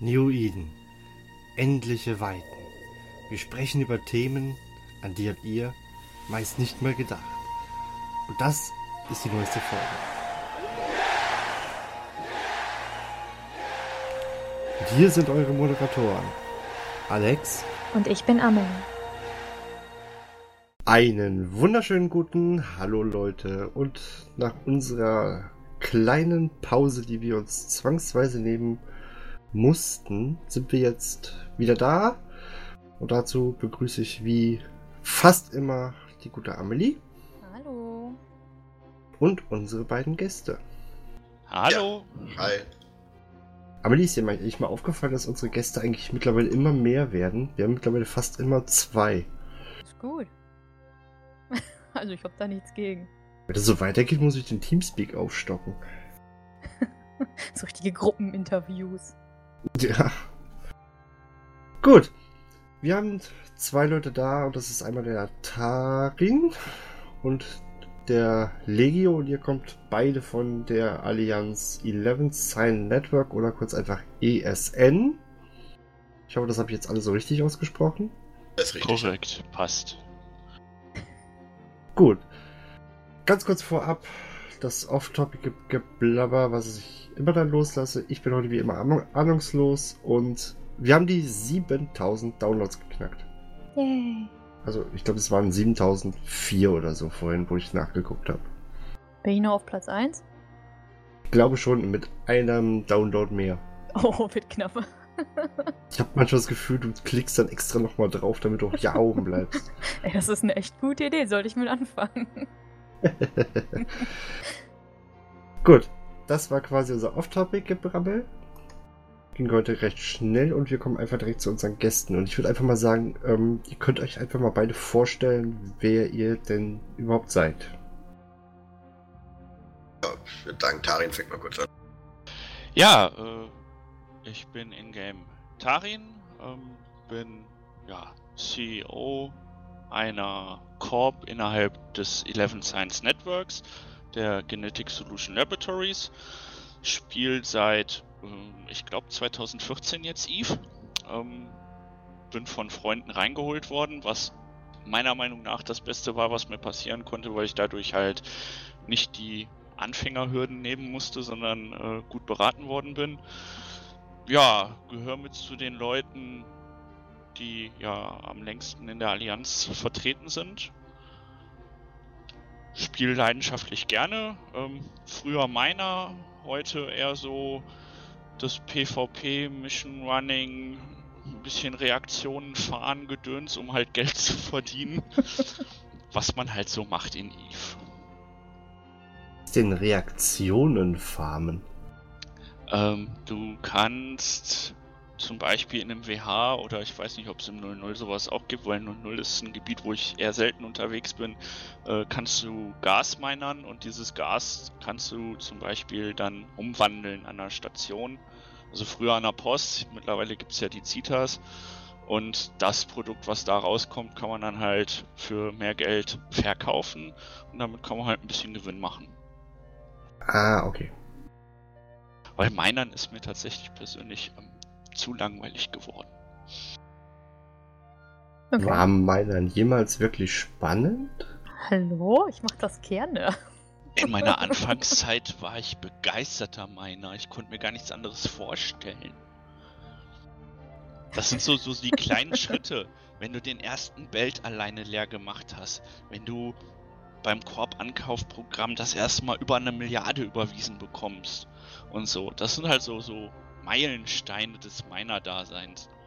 New Eden. Endliche Weiten. Wir sprechen über Themen, an die habt ihr meist nicht mal gedacht. Und das ist die neueste Folge. Und hier sind eure Moderatoren. Alex. Und ich bin Amelie. Einen wunderschönen guten Hallo Leute. Und nach unserer kleinen Pause, die wir uns zwangsweise nehmen mussten, sind wir jetzt wieder da. Und dazu begrüße ich wie fast immer die gute Amelie. Hallo. Und unsere beiden Gäste. Hallo. Ja. Hi. Amelie ist dir mal, mal aufgefallen, dass unsere Gäste eigentlich mittlerweile immer mehr werden. Wir haben mittlerweile fast immer zwei. Ist gut. Also ich hab da nichts gegen. Wenn das so weitergeht, muss ich den Teamspeak aufstocken. so richtige Gruppeninterviews. Ja. Gut. Wir haben zwei Leute da und das ist einmal der Tarin und der Legio und ihr kommt beide von der Allianz 11 Sign Network oder kurz einfach ESN. Ich hoffe, das habe ich jetzt alle so richtig ausgesprochen. Das ist richtig. Korrekt, passt. Gut. Ganz kurz vorab, das Off-Topic-Geblabber, was ich immer dann loslasse. Ich bin heute wie immer ahnungslos und wir haben die 7000 Downloads geknackt. Yay. Also ich glaube, es waren 7004 oder so vorhin, wo ich nachgeguckt habe. Bin ich noch auf Platz 1? Ich glaube schon mit einem Download mehr. Oh, wird knapp. Ich habe manchmal das Gefühl, du klickst dann extra nochmal drauf, damit du auch ja oben bleibst. Ey, das ist eine echt gute Idee. Sollte ich mit anfangen. Gut, das war quasi unser Off-Topic-Gebrabbel. Ging heute recht schnell und wir kommen einfach direkt zu unseren Gästen. Und ich würde einfach mal sagen, ähm, ihr könnt euch einfach mal beide vorstellen, wer ihr denn überhaupt seid. Ja, ich würde sagen, Tarin fängt mal kurz an. Ja, äh, ich bin in-game Tarin, ähm, bin ja CEO einer Corp innerhalb des 11 Science Networks, der Genetic Solution Laboratories. Spielt seit, ähm, ich glaube, 2014 jetzt Eve. Ähm, bin von Freunden reingeholt worden, was meiner Meinung nach das Beste war, was mir passieren konnte, weil ich dadurch halt nicht die Anfängerhürden nehmen musste, sondern äh, gut beraten worden bin. Ja, gehöre mit zu den Leuten, die ja am längsten in der Allianz vertreten sind. Spiel leidenschaftlich gerne. Ähm, früher meiner, heute eher so das PvP, Mission Running, ein bisschen Reaktionen fahren, Gedöns, um halt Geld zu verdienen. was man halt so macht in Eve. Den Reaktionen farmen. Ähm, du kannst zum Beispiel in einem WH oder ich weiß nicht, ob es im 00 sowas auch gibt, weil 00 ist ein Gebiet, wo ich eher selten unterwegs bin, äh, kannst du Gas minern und dieses Gas kannst du zum Beispiel dann umwandeln an einer Station. Also früher an der Post, mittlerweile gibt es ja die Citas und das Produkt, was da rauskommt, kann man dann halt für mehr Geld verkaufen und damit kann man halt ein bisschen Gewinn machen. Ah, okay. Weil Minern ist mir tatsächlich persönlich ähm, zu langweilig geworden. Okay. War Minern jemals wirklich spannend? Hallo, ich mach das gerne. In meiner Anfangszeit war ich begeisterter Miner. Ich konnte mir gar nichts anderes vorstellen. Das sind so, so die kleinen Schritte. Wenn du den ersten Belt alleine leer gemacht hast, wenn du beim Korb-Ankaufprogramm das erste Mal über eine Milliarde überwiesen bekommst und so. Das sind halt so, so Meilensteine des Miner-Daseins.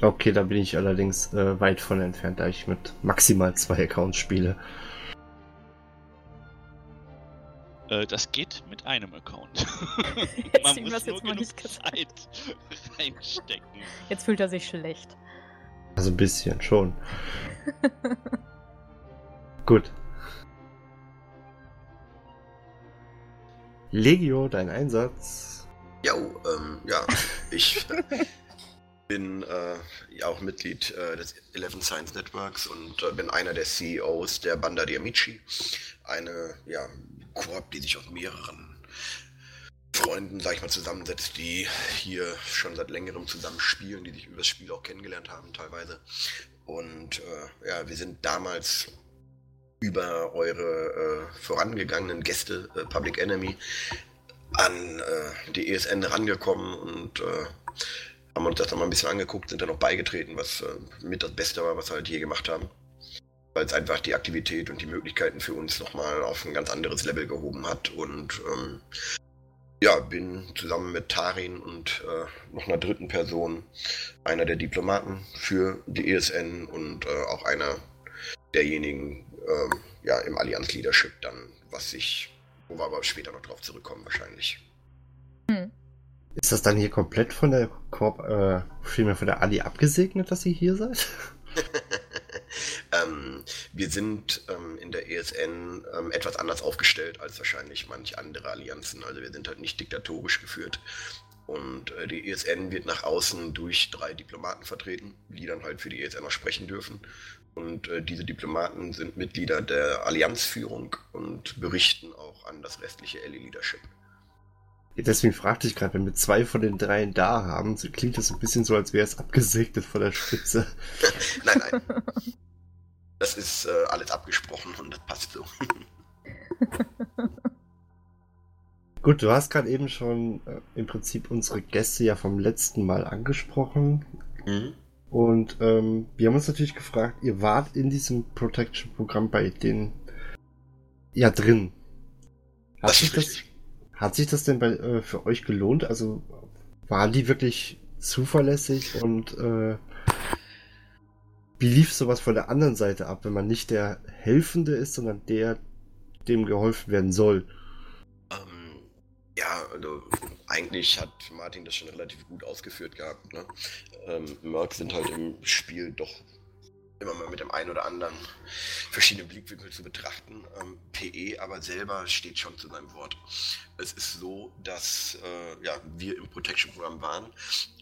Okay, da bin ich allerdings äh, weit von entfernt, da ich mit maximal zwei Accounts spiele. Äh, das geht mit einem Account. Man muss nur genug Zeit reinstecken. Jetzt fühlt er sich schlecht. Also ein bisschen schon. Gut. Legio, dein Einsatz. Ja, ähm, ja, ich bin äh, auch Mitglied äh, des Eleven Science Networks und äh, bin einer der CEOs der Banda di Amici. Eine, ja, Koop, die sich aus mehreren Freunden, sag ich mal, zusammensetzt, die hier schon seit längerem zusammen spielen, die sich über das Spiel auch kennengelernt haben teilweise. Und äh, ja, wir sind damals über eure äh, vorangegangenen Gäste, äh, Public Enemy, an äh, die ESN rangekommen und äh, haben uns das dann mal ein bisschen angeguckt, sind dann noch beigetreten, was äh, mit das Beste war, was wir halt je gemacht haben. Weil es einfach die Aktivität und die Möglichkeiten für uns nochmal auf ein ganz anderes Level gehoben hat. Und ähm, ja, bin zusammen mit Tarin und äh, noch einer dritten Person einer der Diplomaten für die ESN und äh, auch einer derjenigen ähm, ja, im Allianz Leadership dann, was sich, wo wir aber später noch drauf zurückkommen wahrscheinlich. Hm. Ist das dann hier komplett von der Korb, äh, vielmehr von der Ali abgesegnet, dass ihr hier seid? ähm, wir sind ähm, in der ESN ähm, etwas anders aufgestellt als wahrscheinlich manch andere Allianzen. Also wir sind halt nicht diktatorisch geführt. Und äh, die ESN wird nach außen durch drei Diplomaten vertreten, die dann halt für die ESN auch sprechen dürfen. Und äh, diese Diplomaten sind Mitglieder der Allianzführung und berichten auch an das restliche LE-Leadership. Deswegen fragte ich gerade, wenn wir zwei von den dreien da haben, so klingt das ein bisschen so, als wäre es abgesegnet von der Spitze. nein, nein. Das ist äh, alles abgesprochen und das passt so. Gut, du hast gerade eben schon äh, im Prinzip unsere Gäste ja vom letzten Mal angesprochen. Mhm. Und ähm, wir haben uns natürlich gefragt, ihr wart in diesem Protection-Programm bei denen ja drin. Hat das sich das, hat sich das denn bei, äh, für euch gelohnt? Also waren die wirklich zuverlässig und äh, wie lief sowas von der anderen Seite ab, wenn man nicht der Helfende ist, sondern der, dem geholfen werden soll? Ähm, ja, also eigentlich hat Martin das schon relativ gut ausgeführt gehabt. Ne? Ähm, Mercs sind halt im Spiel doch immer mal mit dem einen oder anderen verschiedenen Blickwinkel zu betrachten. Ähm, PE aber selber steht schon zu seinem Wort. Es ist so, dass äh, ja, wir im Protection-Programm waren.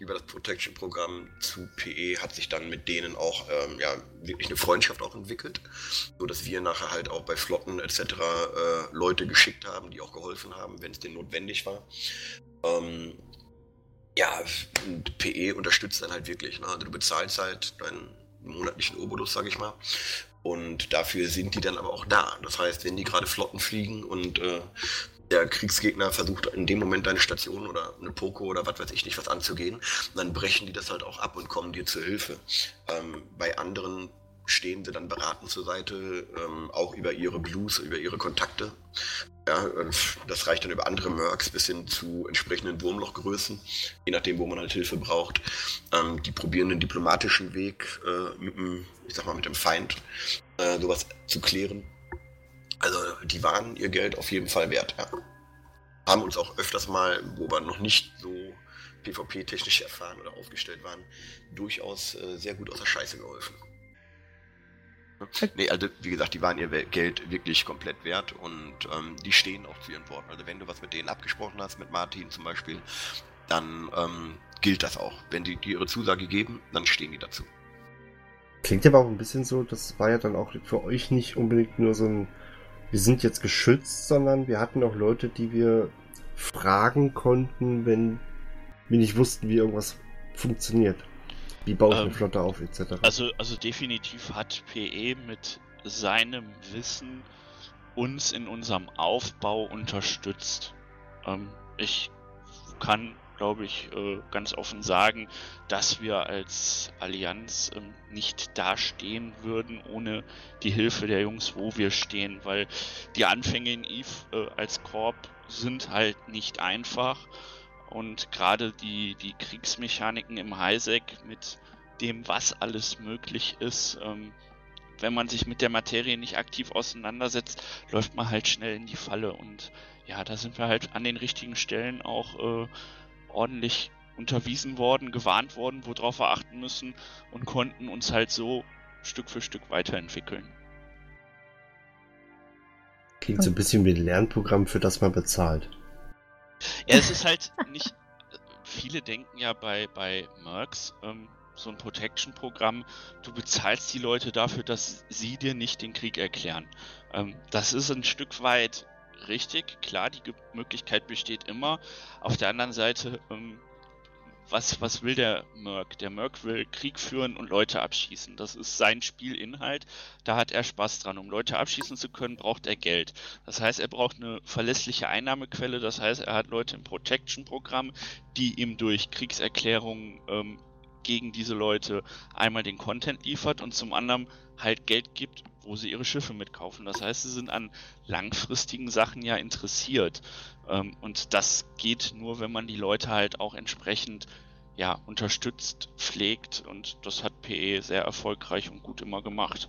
Über das Protection-Programm zu PE hat sich dann mit denen auch ähm, ja, wirklich eine Freundschaft auch entwickelt, so dass wir nachher halt auch bei Flotten etc. Äh, Leute geschickt haben, die auch geholfen haben, wenn es denen notwendig war. Ähm, ja, PE unterstützt dann halt wirklich. Ne? Also du bezahlst halt deinen monatlichen Obolus, sage ich mal. Und dafür sind die dann aber auch da. Das heißt, wenn die gerade Flotten fliegen und äh, der Kriegsgegner versucht in dem Moment deine Station oder eine Poko oder was weiß ich nicht was anzugehen, dann brechen die das halt auch ab und kommen dir zur Hilfe. Ähm, bei anderen stehen sie dann beratend zur Seite, ähm, auch über ihre Blues, über ihre Kontakte. Ja, das reicht dann über andere Mercs bis hin zu entsprechenden Wurmlochgrößen, je nachdem, wo man halt Hilfe braucht. Ähm, die probieren den diplomatischen Weg äh, mit dem, ich sag mal, mit dem Feind äh, sowas zu klären. Also die waren ihr Geld auf jeden Fall wert, ja. Haben uns auch öfters mal, wo wir noch nicht so PvP-technisch erfahren oder aufgestellt waren, durchaus äh, sehr gut aus der Scheiße geholfen. Nee, also wie gesagt, die waren ihr Geld wirklich komplett wert und ähm, die stehen auch zu ihren Worten. Also wenn du was mit denen abgesprochen hast, mit Martin zum Beispiel, dann ähm, gilt das auch. Wenn die, die ihre Zusage geben, dann stehen die dazu. Klingt aber auch ein bisschen so, das war ja dann auch für euch nicht unbedingt nur so ein, wir sind jetzt geschützt, sondern wir hatten auch Leute, die wir fragen konnten, wenn wir nicht wussten, wie irgendwas funktioniert. Wie baue ich ähm, eine Flotte auf, etc. Also, also definitiv hat PE mit seinem Wissen uns in unserem Aufbau unterstützt. Ähm, ich kann, glaube ich, äh, ganz offen sagen, dass wir als Allianz ähm, nicht dastehen würden ohne die Hilfe der Jungs, wo wir stehen, weil die Anfänge in Eve äh, als Korb sind halt nicht einfach und gerade die, die Kriegsmechaniken im Highsec mit dem, was alles möglich ist, ähm, wenn man sich mit der Materie nicht aktiv auseinandersetzt, läuft man halt schnell in die Falle. Und ja, da sind wir halt an den richtigen Stellen auch äh, ordentlich unterwiesen worden, gewarnt worden, worauf wir achten müssen und konnten uns halt so Stück für Stück weiterentwickeln. Klingt so ein bisschen wie ein Lernprogramm, für das man bezahlt. Ja, es ist halt nicht. Viele denken ja bei, bei Mercs, ähm, so ein Protection-Programm, du bezahlst die Leute dafür, dass sie dir nicht den Krieg erklären. Ähm, das ist ein Stück weit richtig, klar, die Möglichkeit besteht immer. Auf der anderen Seite, ähm, was, was will der Merc? Der Merc will Krieg führen und Leute abschießen. Das ist sein Spielinhalt. Da hat er Spaß dran. Um Leute abschießen zu können, braucht er Geld. Das heißt, er braucht eine verlässliche Einnahmequelle. Das heißt, er hat Leute im Protection-Programm, die ihm durch Kriegserklärungen ähm, gegen diese Leute einmal den Content liefert und zum anderen halt Geld gibt, wo sie ihre Schiffe mitkaufen. Das heißt, sie sind an langfristigen Sachen ja interessiert. Ähm, und das geht nur, wenn man die Leute halt auch entsprechend ja, unterstützt, pflegt und das hat PE sehr erfolgreich und gut immer gemacht.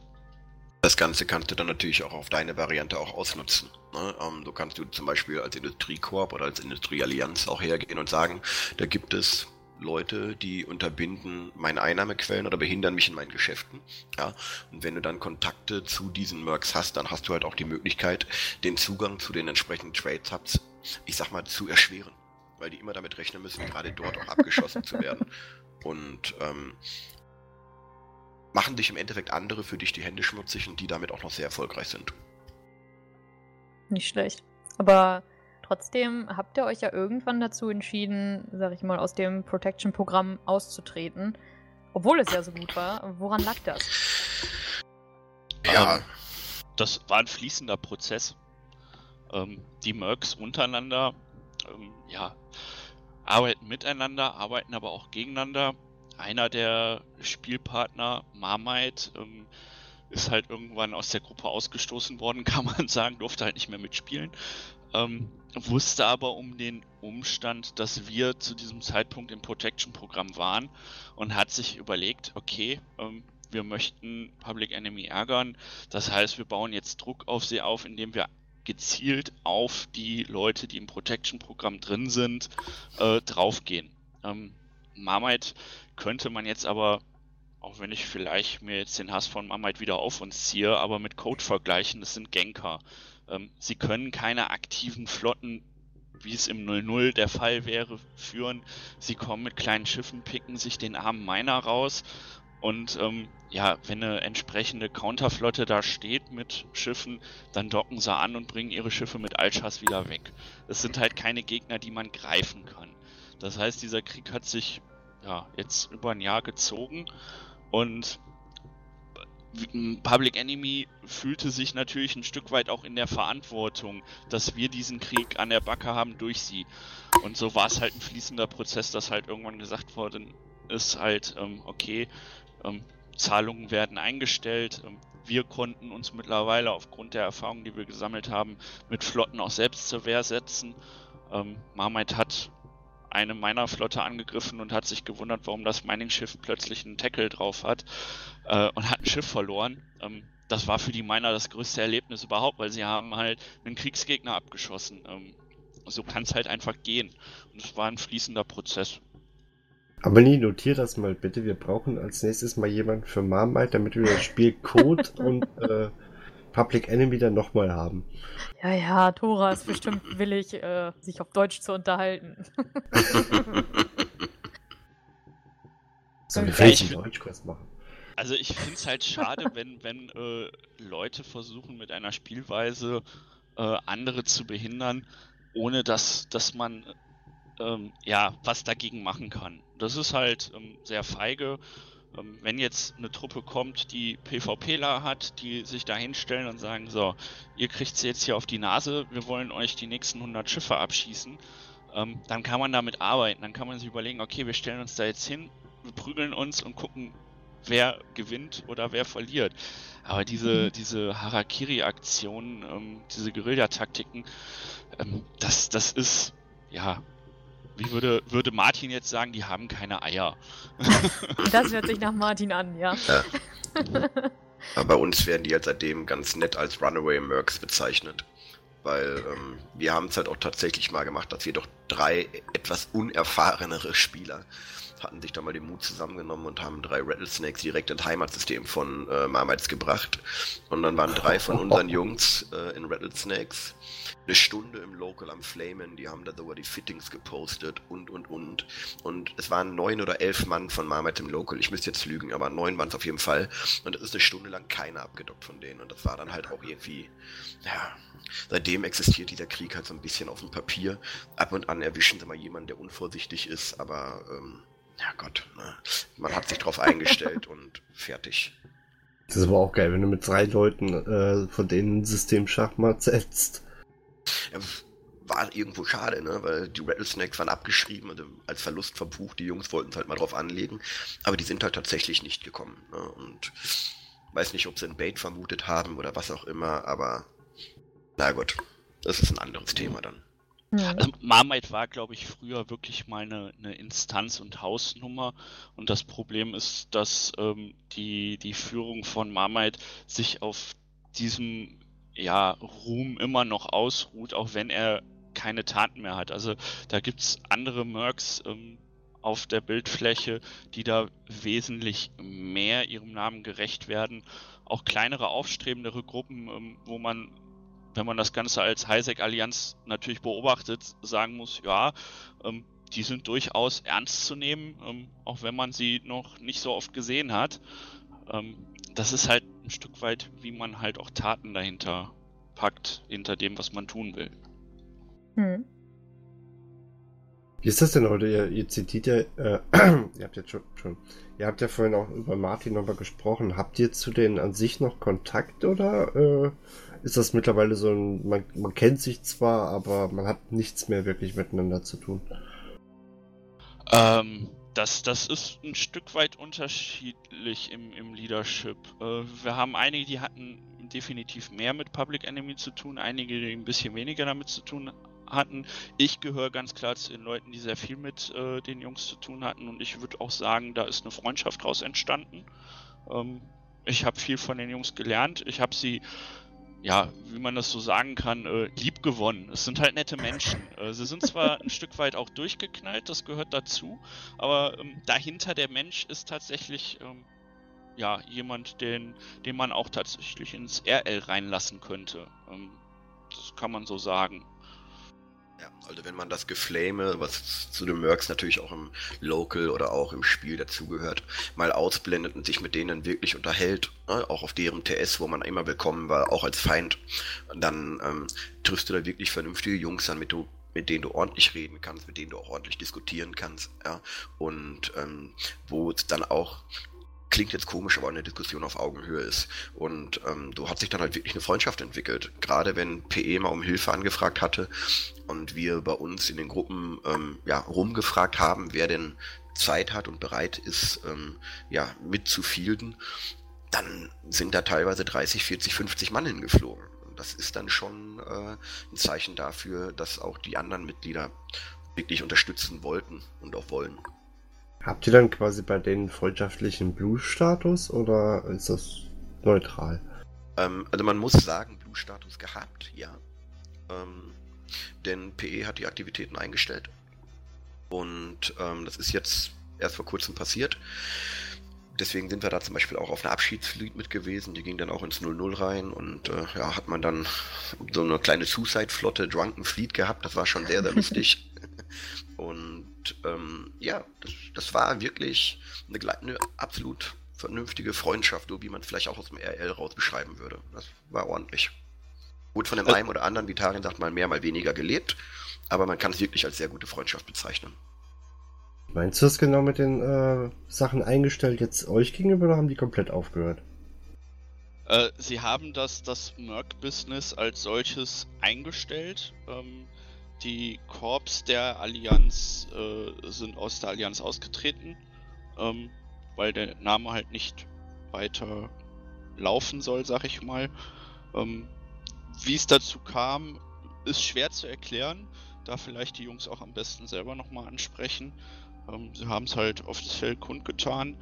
Das Ganze kannst du dann natürlich auch auf deine Variante auch ausnutzen. Ne? Ähm, du kannst du zum Beispiel als Industriekorb oder als Industrieallianz auch hergehen und sagen, da gibt es Leute, die unterbinden meine Einnahmequellen oder behindern mich in meinen Geschäften. Ja, und wenn du dann Kontakte zu diesen Mercs hast, dann hast du halt auch die Möglichkeit, den Zugang zu den entsprechenden Trade Hubs, ich sag mal, zu erschweren. Weil die immer damit rechnen müssen, gerade dort auch abgeschossen zu werden. Und ähm, machen dich im Endeffekt andere für dich die Hände schmutzig und die damit auch noch sehr erfolgreich sind. Nicht schlecht. Aber Trotzdem habt ihr euch ja irgendwann dazu entschieden, sag ich mal, aus dem Protection-Programm auszutreten. Obwohl es ja so gut war. Woran lag das? Ja. Ähm, das war ein fließender Prozess. Ähm, die Mercs untereinander, ähm, ja, arbeiten miteinander, arbeiten aber auch gegeneinander. Einer der Spielpartner, Marmite, ähm, ist halt irgendwann aus der Gruppe ausgestoßen worden, kann man sagen, durfte halt nicht mehr mitspielen. Ähm, wusste aber um den Umstand, dass wir zu diesem Zeitpunkt im Protection-Programm waren und hat sich überlegt, okay, ähm, wir möchten Public Enemy ärgern. Das heißt, wir bauen jetzt Druck auf sie auf, indem wir gezielt auf die Leute, die im Protection-Programm drin sind, äh, draufgehen. Ähm, Marmite könnte man jetzt aber, auch wenn ich vielleicht mir jetzt den Hass von Marmite wieder auf uns ziehe, aber mit Code vergleichen, das sind Genker. Ähm, sie können keine aktiven Flotten, wie es im 00 der Fall wäre, führen. Sie kommen mit kleinen Schiffen, picken sich den armen Miner raus und ähm, ja, wenn eine entsprechende Counterflotte da steht mit Schiffen, dann docken sie an und bringen ihre Schiffe mit Altschass wieder weg. Es sind halt keine Gegner, die man greifen kann. Das heißt, dieser Krieg hat sich ja jetzt über ein Jahr gezogen und Public Enemy fühlte sich natürlich ein Stück weit auch in der Verantwortung, dass wir diesen Krieg an der Backe haben durch sie. Und so war es halt ein fließender Prozess, dass halt irgendwann gesagt worden ist, halt, ähm, okay, ähm, Zahlungen werden eingestellt. Ähm, wir konnten uns mittlerweile aufgrund der Erfahrungen, die wir gesammelt haben, mit Flotten auch selbst zur Wehr setzen. Ähm, Marmite hat eine meiner Flotte angegriffen und hat sich gewundert, warum das Mining-Schiff plötzlich einen Tackle drauf hat äh, und hat ein Schiff verloren. Ähm, das war für die Miner das größte Erlebnis überhaupt, weil sie haben halt einen Kriegsgegner abgeschossen. Ähm, so kann es halt einfach gehen. Und es war ein fließender Prozess. Aber nie, notier das mal bitte. Wir brauchen als nächstes mal jemanden für Marmite, damit wir das Spiel Code und äh, Public Enemy dann nochmal haben. Ja, ja, Tora ist bestimmt willig, äh, sich auf Deutsch zu unterhalten. Sollen wir vielleicht einen Deutschkurs machen? Also ich finde es halt schade, wenn, wenn äh, Leute versuchen mit einer Spielweise äh, andere zu behindern, ohne dass, dass man ähm, ja was dagegen machen kann. Das ist halt ähm, sehr feige wenn jetzt eine Truppe kommt, die PvPler hat, die sich da hinstellen und sagen, so, ihr kriegt sie jetzt hier auf die Nase, wir wollen euch die nächsten 100 Schiffe abschießen, ähm, dann kann man damit arbeiten. Dann kann man sich überlegen, okay, wir stellen uns da jetzt hin, wir prügeln uns und gucken, wer gewinnt oder wer verliert. Aber diese, mhm. diese Harakiri-Aktionen, ähm, diese Guerillataktiken, ähm, das, das ist, ja, wie würde, würde Martin jetzt sagen, die haben keine Eier. Das hört sich nach Martin an, ja. ja. Aber bei uns werden die halt seitdem ganz nett als Runaway Mercs bezeichnet. Weil ähm, wir haben es halt auch tatsächlich mal gemacht, dass wir doch drei etwas unerfahrenere Spieler hatten sich da mal den Mut zusammengenommen und haben drei Rattlesnakes direkt ins Heimatsystem von äh, Marmites gebracht. Und dann waren drei von unseren Jungs äh, in Rattlesnakes eine Stunde im Local am Flamen, die haben da sogar die Fittings gepostet und und und. Und es waren neun oder elf Mann von Marmite im Local, ich müsste jetzt lügen, aber neun waren es auf jeden Fall. Und es ist eine Stunde lang keiner abgedockt von denen. Und das war dann halt auch irgendwie, ja, seitdem existiert dieser Krieg halt so ein bisschen auf dem Papier. Ab und an erwischen sie mal jemanden, der unvorsichtig ist, aber ähm, ja Gott, ne? man hat sich drauf eingestellt und fertig. Das ist aber auch geil, wenn du mit drei Leuten äh, von denen System Schachmatt setzt. Ja, war irgendwo schade, ne? weil die Rattlesnakes waren abgeschrieben, also als Verlust verbucht. Die Jungs wollten es halt mal drauf anlegen, aber die sind halt tatsächlich nicht gekommen. Ne? Und weiß nicht, ob sie ein Bait vermutet haben oder was auch immer, aber na gut, das ist ein anderes Thema dann. Also Marmite war, glaube ich, früher wirklich mal eine, eine, Instanz- und Hausnummer. Und das Problem ist, dass ähm, die, die Führung von Marmite sich auf diesem ja, Ruhm immer noch ausruht, auch wenn er keine Taten mehr hat. Also da gibt es andere Mercs ähm, auf der Bildfläche, die da wesentlich mehr ihrem Namen gerecht werden. Auch kleinere, aufstrebendere Gruppen, ähm, wo man wenn man das Ganze als Highsec-Allianz natürlich beobachtet, sagen muss, ja, ähm, die sind durchaus ernst zu nehmen, ähm, auch wenn man sie noch nicht so oft gesehen hat. Ähm, das ist halt ein Stück weit, wie man halt auch Taten dahinter packt, hinter dem, was man tun will. Hm. Wie ist das denn heute? Ihr, ihr zitiert ja, äh, ihr habt jetzt schon, schon, ihr habt ja vorhin auch über Martin nochmal gesprochen. Habt ihr zu denen an sich noch Kontakt oder äh, ist das mittlerweile so ein, man, man kennt sich zwar, aber man hat nichts mehr wirklich miteinander zu tun. Ähm, das, das ist ein Stück weit unterschiedlich im, im Leadership. Äh, wir haben einige, die hatten definitiv mehr mit Public Enemy zu tun, einige, die ein bisschen weniger damit zu tun hatten. Ich gehöre ganz klar zu den Leuten, die sehr viel mit äh, den Jungs zu tun hatten und ich würde auch sagen, da ist eine Freundschaft daraus entstanden. Ähm, ich habe viel von den Jungs gelernt. Ich habe sie ja, wie man das so sagen kann, äh, lieb gewonnen. Es sind halt nette Menschen. Äh, sie sind zwar ein Stück weit auch durchgeknallt, das gehört dazu, aber ähm, dahinter der Mensch ist tatsächlich ähm, ja jemand, den, den man auch tatsächlich ins RL reinlassen könnte. Ähm, das kann man so sagen. Ja, also wenn man das Geflame, was zu den Mercs natürlich auch im Local oder auch im Spiel dazugehört, mal ausblendet und sich mit denen wirklich unterhält, ne, auch auf deren TS, wo man immer willkommen war, auch als Feind, dann ähm, triffst du da wirklich vernünftige Jungs an, mit, du, mit denen du ordentlich reden kannst, mit denen du auch ordentlich diskutieren kannst, ja, und ähm, wo es dann auch klingt jetzt komisch, aber eine Diskussion auf Augenhöhe ist. Und ähm, so hat sich dann halt wirklich eine Freundschaft entwickelt. Gerade wenn PE mal um Hilfe angefragt hatte und wir bei uns in den Gruppen ähm, ja, rumgefragt haben, wer denn Zeit hat und bereit ist, ähm, ja, mitzufielden, dann sind da teilweise 30, 40, 50 Mann hingeflogen. Das ist dann schon äh, ein Zeichen dafür, dass auch die anderen Mitglieder wirklich unterstützen wollten und auch wollen. Habt ihr dann quasi bei denen freundschaftlichen Blue-Status oder ist das neutral? Ähm, also man muss sagen, Blue-Status gehabt, ja. Ähm, denn PE hat die Aktivitäten eingestellt. Und ähm, das ist jetzt erst vor kurzem passiert. Deswegen sind wir da zum Beispiel auch auf einer Abschiedsfleet mit gewesen. Die ging dann auch ins 0-0 rein und äh, ja, hat man dann so eine kleine Suicide-Flotte, Drunken Fleet gehabt. Das war schon sehr, sehr lustig. und ähm, ja, das, das, war wirklich eine, eine, absolut vernünftige Freundschaft, so wie man es vielleicht auch aus dem RL raus beschreiben würde. Das war ordentlich. Gut von dem einen oder anderen, wie Tarin sagt, mal mehr, mal weniger gelebt, aber man kann es wirklich als sehr gute Freundschaft bezeichnen. Meinst du das genau mit den äh, Sachen eingestellt jetzt euch gegenüber oder haben die komplett aufgehört? Äh, sie haben das, das Merc-Business als solches eingestellt. Ähm, die Korps der Allianz äh, sind aus der Allianz ausgetreten, ähm, weil der Name halt nicht weiter laufen soll, sag ich mal. Ähm, Wie es dazu kam, ist schwer zu erklären, da vielleicht die Jungs auch am besten selber nochmal ansprechen. Ähm, sie haben es halt Feld kundgetan.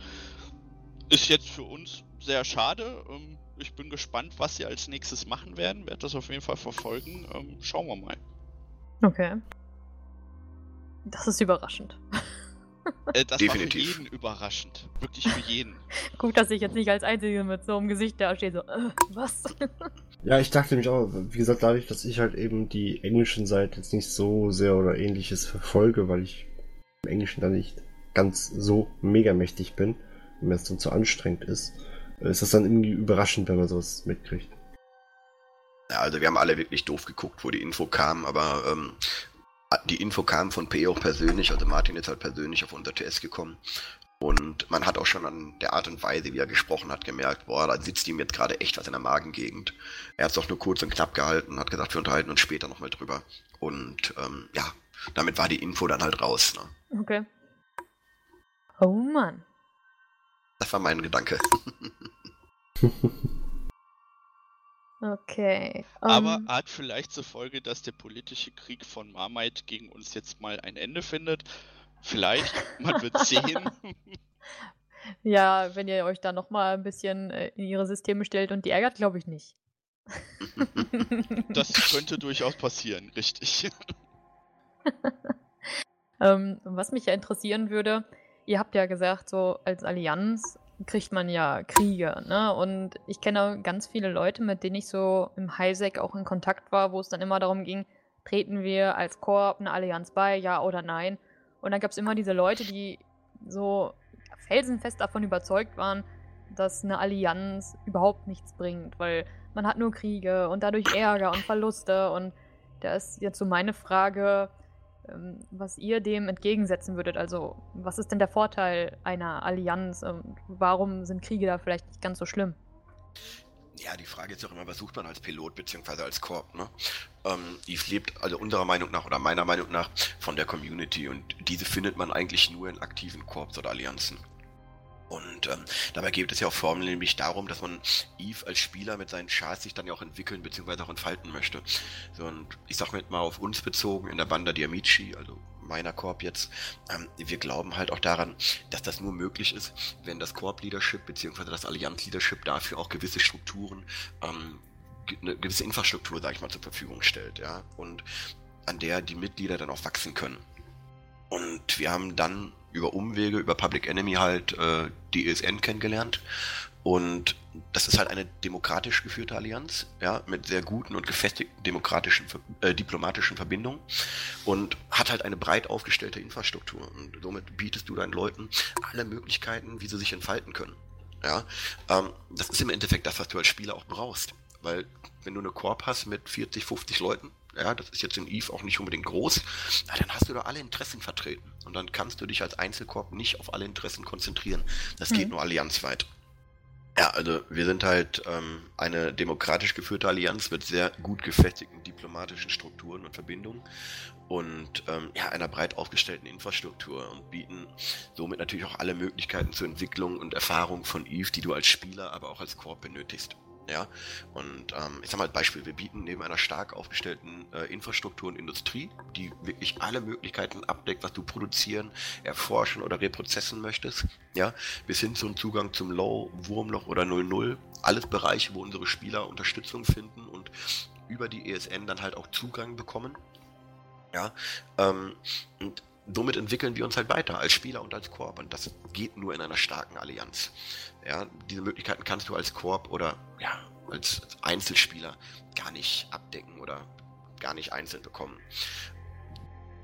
Ist jetzt für uns sehr schade. Ähm, ich bin gespannt, was sie als nächstes machen werden. Werde das auf jeden Fall verfolgen. Ähm, schauen wir mal. Okay. Das ist überraschend. Äh, das Definitiv. war für jeden überraschend. Wirklich für jeden. Gut, dass ich jetzt nicht als Einzige mit so einem Gesicht da stehe, so, äh, was? Ja, ich dachte nämlich auch, wie gesagt, dadurch, dass ich halt eben die englischen Seite jetzt nicht so sehr oder ähnliches verfolge, weil ich im Englischen da nicht ganz so mega mächtig bin, und mir das dann zu anstrengend ist, ist das dann irgendwie überraschend, wenn man sowas mitkriegt. Ja, also wir haben alle wirklich doof geguckt, wo die Info kam, aber ähm, die Info kam von P auch persönlich, also Martin ist halt persönlich auf unser TS gekommen. Und man hat auch schon an der Art und Weise, wie er gesprochen hat, gemerkt, boah, da sitzt ihm jetzt gerade echt was in der Magengegend. Er hat es doch nur kurz und knapp gehalten, hat gesagt, wir unterhalten uns später nochmal drüber. Und ähm, ja, damit war die Info dann halt raus. Ne? Okay. Oh Mann. Das war mein Gedanke. Okay. Aber ähm, hat vielleicht zur Folge, dass der politische Krieg von Marmite gegen uns jetzt mal ein Ende findet. Vielleicht, man wird sehen. ja, wenn ihr euch da nochmal ein bisschen äh, in ihre Systeme stellt und die ärgert, glaube ich nicht. Das könnte durchaus passieren, richtig. ähm, was mich ja interessieren würde, ihr habt ja gesagt, so als Allianz kriegt man ja Kriege, ne? Und ich kenne ganz viele Leute, mit denen ich so im Highsec auch in Kontakt war, wo es dann immer darum ging, treten wir als Korps eine Allianz bei, ja oder nein? Und dann gab es immer diese Leute, die so felsenfest davon überzeugt waren, dass eine Allianz überhaupt nichts bringt, weil man hat nur Kriege und dadurch Ärger und Verluste. Und da ist jetzt so meine Frage, was ihr dem entgegensetzen würdet. Also, was ist denn der Vorteil einer Allianz? Und warum sind Kriege da vielleicht nicht ganz so schlimm? Ja, die Frage ist auch immer, was sucht man als Pilot bzw. als Korb, ne? Ähm, Eve lebt also unserer Meinung nach oder meiner Meinung nach von der Community und diese findet man eigentlich nur in aktiven Korps oder Allianzen. Und ähm, dabei geht es ja auch formell nämlich darum, dass man Eve als Spieler mit seinen Chars sich dann ja auch entwickeln bzw. auch entfalten möchte. So, und ich sag mal auf uns bezogen, in der Banda di Amici, also meiner Korb jetzt, ähm, wir glauben halt auch daran, dass das nur möglich ist, wenn das Korb-Leadership bzw. das Allianz-Leadership dafür auch gewisse Strukturen, ähm, eine gewisse Infrastruktur, sag ich mal, zur Verfügung stellt, ja, und an der die Mitglieder dann auch wachsen können. Und wir haben dann über Umwege, über Public Enemy halt äh, die ESN kennengelernt. Und das ist halt eine demokratisch geführte Allianz, ja, mit sehr guten und gefestigten demokratischen, äh, diplomatischen Verbindungen und hat halt eine breit aufgestellte Infrastruktur. Und somit bietest du deinen Leuten alle Möglichkeiten, wie sie sich entfalten können. Ja, ähm, das ist im Endeffekt das, was du als Spieler auch brauchst. Weil wenn du eine Korb hast mit 40, 50 Leuten, ja, das ist jetzt in Eve auch nicht unbedingt groß, ja, dann hast du da alle Interessen vertreten. Und dann kannst du dich als Einzelkorb nicht auf alle Interessen konzentrieren. Das mhm. geht nur allianzweit. Ja, also wir sind halt ähm, eine demokratisch geführte Allianz mit sehr gut gefestigten diplomatischen Strukturen und Verbindungen und ähm, ja, einer breit aufgestellten Infrastruktur und bieten somit natürlich auch alle Möglichkeiten zur Entwicklung und Erfahrung von Eve, die du als Spieler, aber auch als Korb benötigst. Ja, und ähm, ich sag mal Beispiel, wir bieten neben einer stark aufgestellten äh, Infrastruktur und Industrie, die wirklich alle Möglichkeiten abdeckt, was du produzieren, erforschen oder reprozessen möchtest, ja, bis hin zum Zugang zum Low, Wurmloch oder 00, alles Bereiche, wo unsere Spieler Unterstützung finden und über die ESN dann halt auch Zugang bekommen. Ja, ähm, und somit entwickeln wir uns halt weiter als Spieler und als Korb und das geht nur in einer starken Allianz. Ja, diese Möglichkeiten kannst du als Korb oder ja, als Einzelspieler gar nicht abdecken oder gar nicht einzeln bekommen.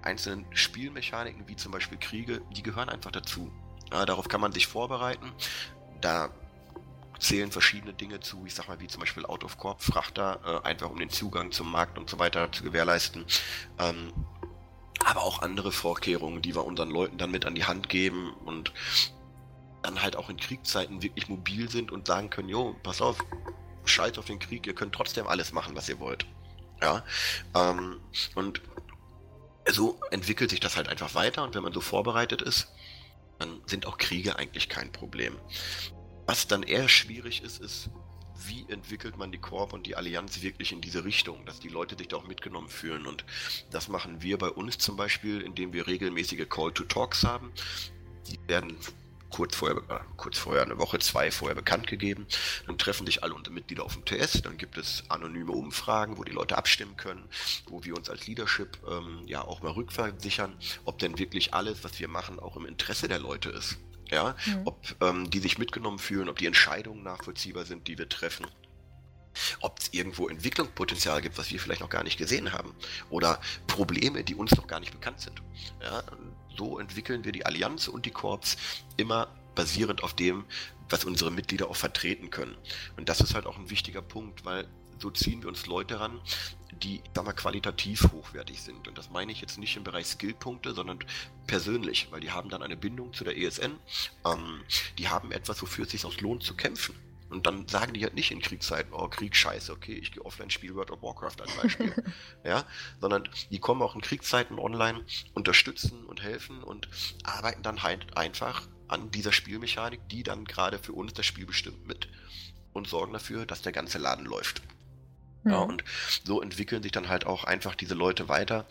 Einzelne Spielmechaniken wie zum Beispiel Kriege, die gehören einfach dazu. Ja, darauf kann man sich vorbereiten. Da zählen verschiedene Dinge zu, ich sag mal, wie zum Beispiel Out-of-Corp-Frachter, äh, einfach um den Zugang zum Markt und so weiter zu gewährleisten. Ähm, aber auch andere Vorkehrungen, die wir unseren Leuten dann mit an die Hand geben und dann halt auch in Kriegszeiten wirklich mobil sind und sagen können, jo, pass auf, scheiß auf den Krieg, ihr könnt trotzdem alles machen, was ihr wollt. Ja, ähm, und so entwickelt sich das halt einfach weiter und wenn man so vorbereitet ist, dann sind auch Kriege eigentlich kein Problem. Was dann eher schwierig ist, ist, wie entwickelt man die Korb und die Allianz wirklich in diese Richtung, dass die Leute sich da auch mitgenommen fühlen. Und das machen wir bei uns zum Beispiel, indem wir regelmäßige Call-to-Talks haben. Die werden kurz vorher, äh, kurz vorher, eine Woche, zwei vorher bekannt gegeben. Dann treffen sich alle unsere Mitglieder auf dem TS. Dann gibt es anonyme Umfragen, wo die Leute abstimmen können, wo wir uns als Leadership ähm, ja auch mal rückversichern, ob denn wirklich alles, was wir machen, auch im Interesse der Leute ist. Ja, mhm. ob ähm, die sich mitgenommen fühlen, ob die Entscheidungen nachvollziehbar sind, die wir treffen ob es irgendwo Entwicklungspotenzial gibt, was wir vielleicht noch gar nicht gesehen haben oder Probleme, die uns noch gar nicht bekannt sind. Ja, so entwickeln wir die Allianz und die Korps immer basierend auf dem, was unsere Mitglieder auch vertreten können. Und das ist halt auch ein wichtiger Punkt, weil so ziehen wir uns Leute ran, die, sag mal, qualitativ hochwertig sind. Und das meine ich jetzt nicht im Bereich Skillpunkte, sondern persönlich, weil die haben dann eine Bindung zu der ESN. Ähm, die haben etwas, wofür es sich auch lohnt zu kämpfen. Und dann sagen die halt nicht in Kriegszeiten, oh, Krieg scheiße, okay, ich gehe offline, spiele World of Warcraft als Beispiel. ja, sondern die kommen auch in Kriegszeiten online, unterstützen und helfen und arbeiten dann halt einfach an dieser Spielmechanik, die dann gerade für uns das Spiel bestimmt mit und sorgen dafür, dass der ganze Laden läuft. Mhm. Ja, und so entwickeln sich dann halt auch einfach diese Leute weiter.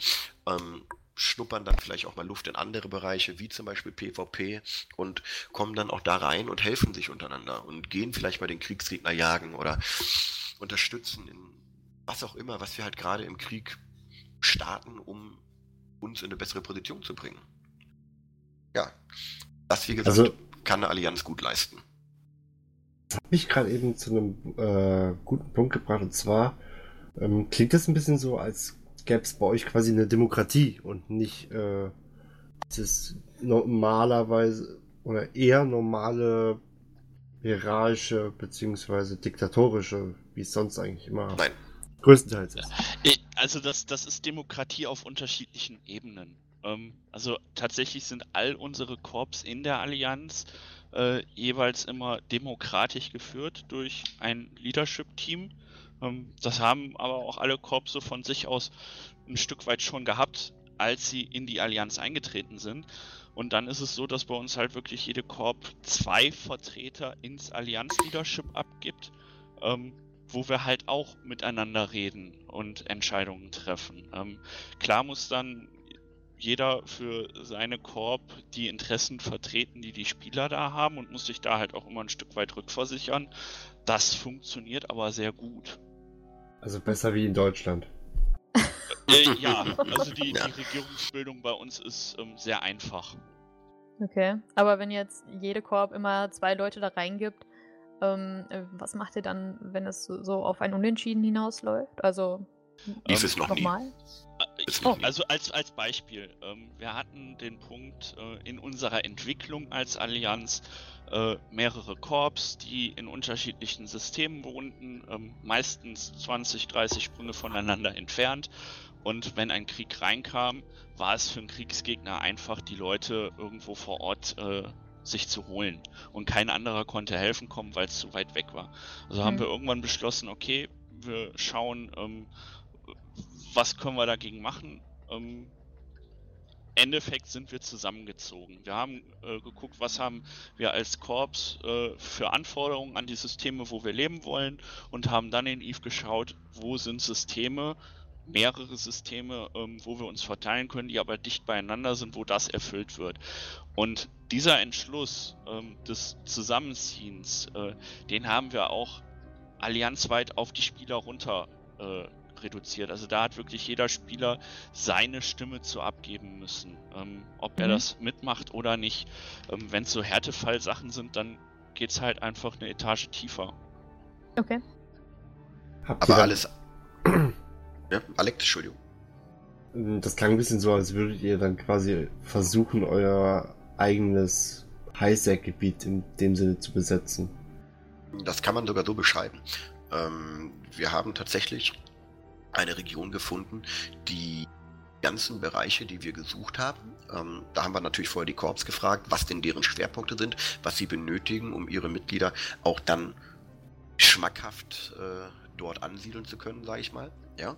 Ähm, schnuppern dann vielleicht auch mal Luft in andere Bereiche, wie zum Beispiel PvP, und kommen dann auch da rein und helfen sich untereinander und gehen vielleicht mal den Kriegsgegner jagen oder unterstützen in was auch immer, was wir halt gerade im Krieg starten, um uns in eine bessere Position zu bringen. Ja, das wie gesagt also, kann eine Allianz gut leisten. Das hat mich gerade eben zu einem äh, guten Punkt gebracht und zwar ähm, klingt das ein bisschen so, als gäbe es bei euch quasi eine Demokratie und nicht äh, dieses normalerweise oder eher normale hierarchische beziehungsweise diktatorische, wie es sonst eigentlich immer Nein. größtenteils ist. Also das, das ist Demokratie auf unterschiedlichen Ebenen. Ähm, also tatsächlich sind all unsere Korps in der Allianz äh, jeweils immer demokratisch geführt durch ein Leadership-Team das haben aber auch alle Korps so von sich aus ein Stück weit schon gehabt, als sie in die Allianz eingetreten sind. Und dann ist es so, dass bei uns halt wirklich jede Korb zwei Vertreter ins Allianz-Leadership abgibt, ähm, wo wir halt auch miteinander reden und Entscheidungen treffen. Ähm, klar muss dann jeder für seine Korb die Interessen vertreten, die die Spieler da haben und muss sich da halt auch immer ein Stück weit rückversichern. Das funktioniert aber sehr gut. Also besser wie in Deutschland. Äh, ja, also die, die, Regierungsbildung bei uns ist ähm, sehr einfach. Okay, aber wenn jetzt jede Korb immer zwei Leute da reingibt, ähm, äh, was macht ihr dann, wenn es so auf ein Unentschieden hinausläuft? Also Lief es noch nochmal? Nie. Oh. Also als, als Beispiel, ähm, wir hatten den Punkt äh, in unserer Entwicklung als Allianz, äh, mehrere Korps, die in unterschiedlichen Systemen wohnten, ähm, meistens 20, 30 Sprünge voneinander entfernt. Und wenn ein Krieg reinkam, war es für einen Kriegsgegner einfach, die Leute irgendwo vor Ort äh, sich zu holen. Und kein anderer konnte helfen kommen, weil es zu weit weg war. Also mhm. haben wir irgendwann beschlossen, okay, wir schauen, ähm, was können wir dagegen machen. Ähm, Endeffekt sind wir zusammengezogen. Wir haben äh, geguckt, was haben wir als Korps äh, für Anforderungen an die Systeme, wo wir leben wollen und haben dann in Eve geschaut, wo sind Systeme, mehrere Systeme, ähm, wo wir uns verteilen können, die aber dicht beieinander sind, wo das erfüllt wird. Und dieser Entschluss ähm, des Zusammenziehens, äh, den haben wir auch allianzweit auf die Spieler runter äh, reduziert. Also da hat wirklich jeder Spieler seine Stimme zu abgeben müssen. Ähm, ob mhm. er das mitmacht oder nicht. Ähm, Wenn es so Härtefallsachen sind, dann geht es halt einfach eine Etage tiefer. Okay. Habt Aber alles. ja, Alex, Entschuldigung. Das klang ein bisschen so, als würdet ihr dann quasi versuchen, euer eigenes Highsec-Gebiet in dem Sinne zu besetzen. Das kann man sogar so beschreiben. Ähm, wir haben tatsächlich eine Region gefunden, die ganzen Bereiche, die wir gesucht haben. Ähm, da haben wir natürlich vorher die Korps gefragt, was denn deren Schwerpunkte sind, was sie benötigen, um ihre Mitglieder auch dann schmackhaft äh, dort ansiedeln zu können, sage ich mal. Ja.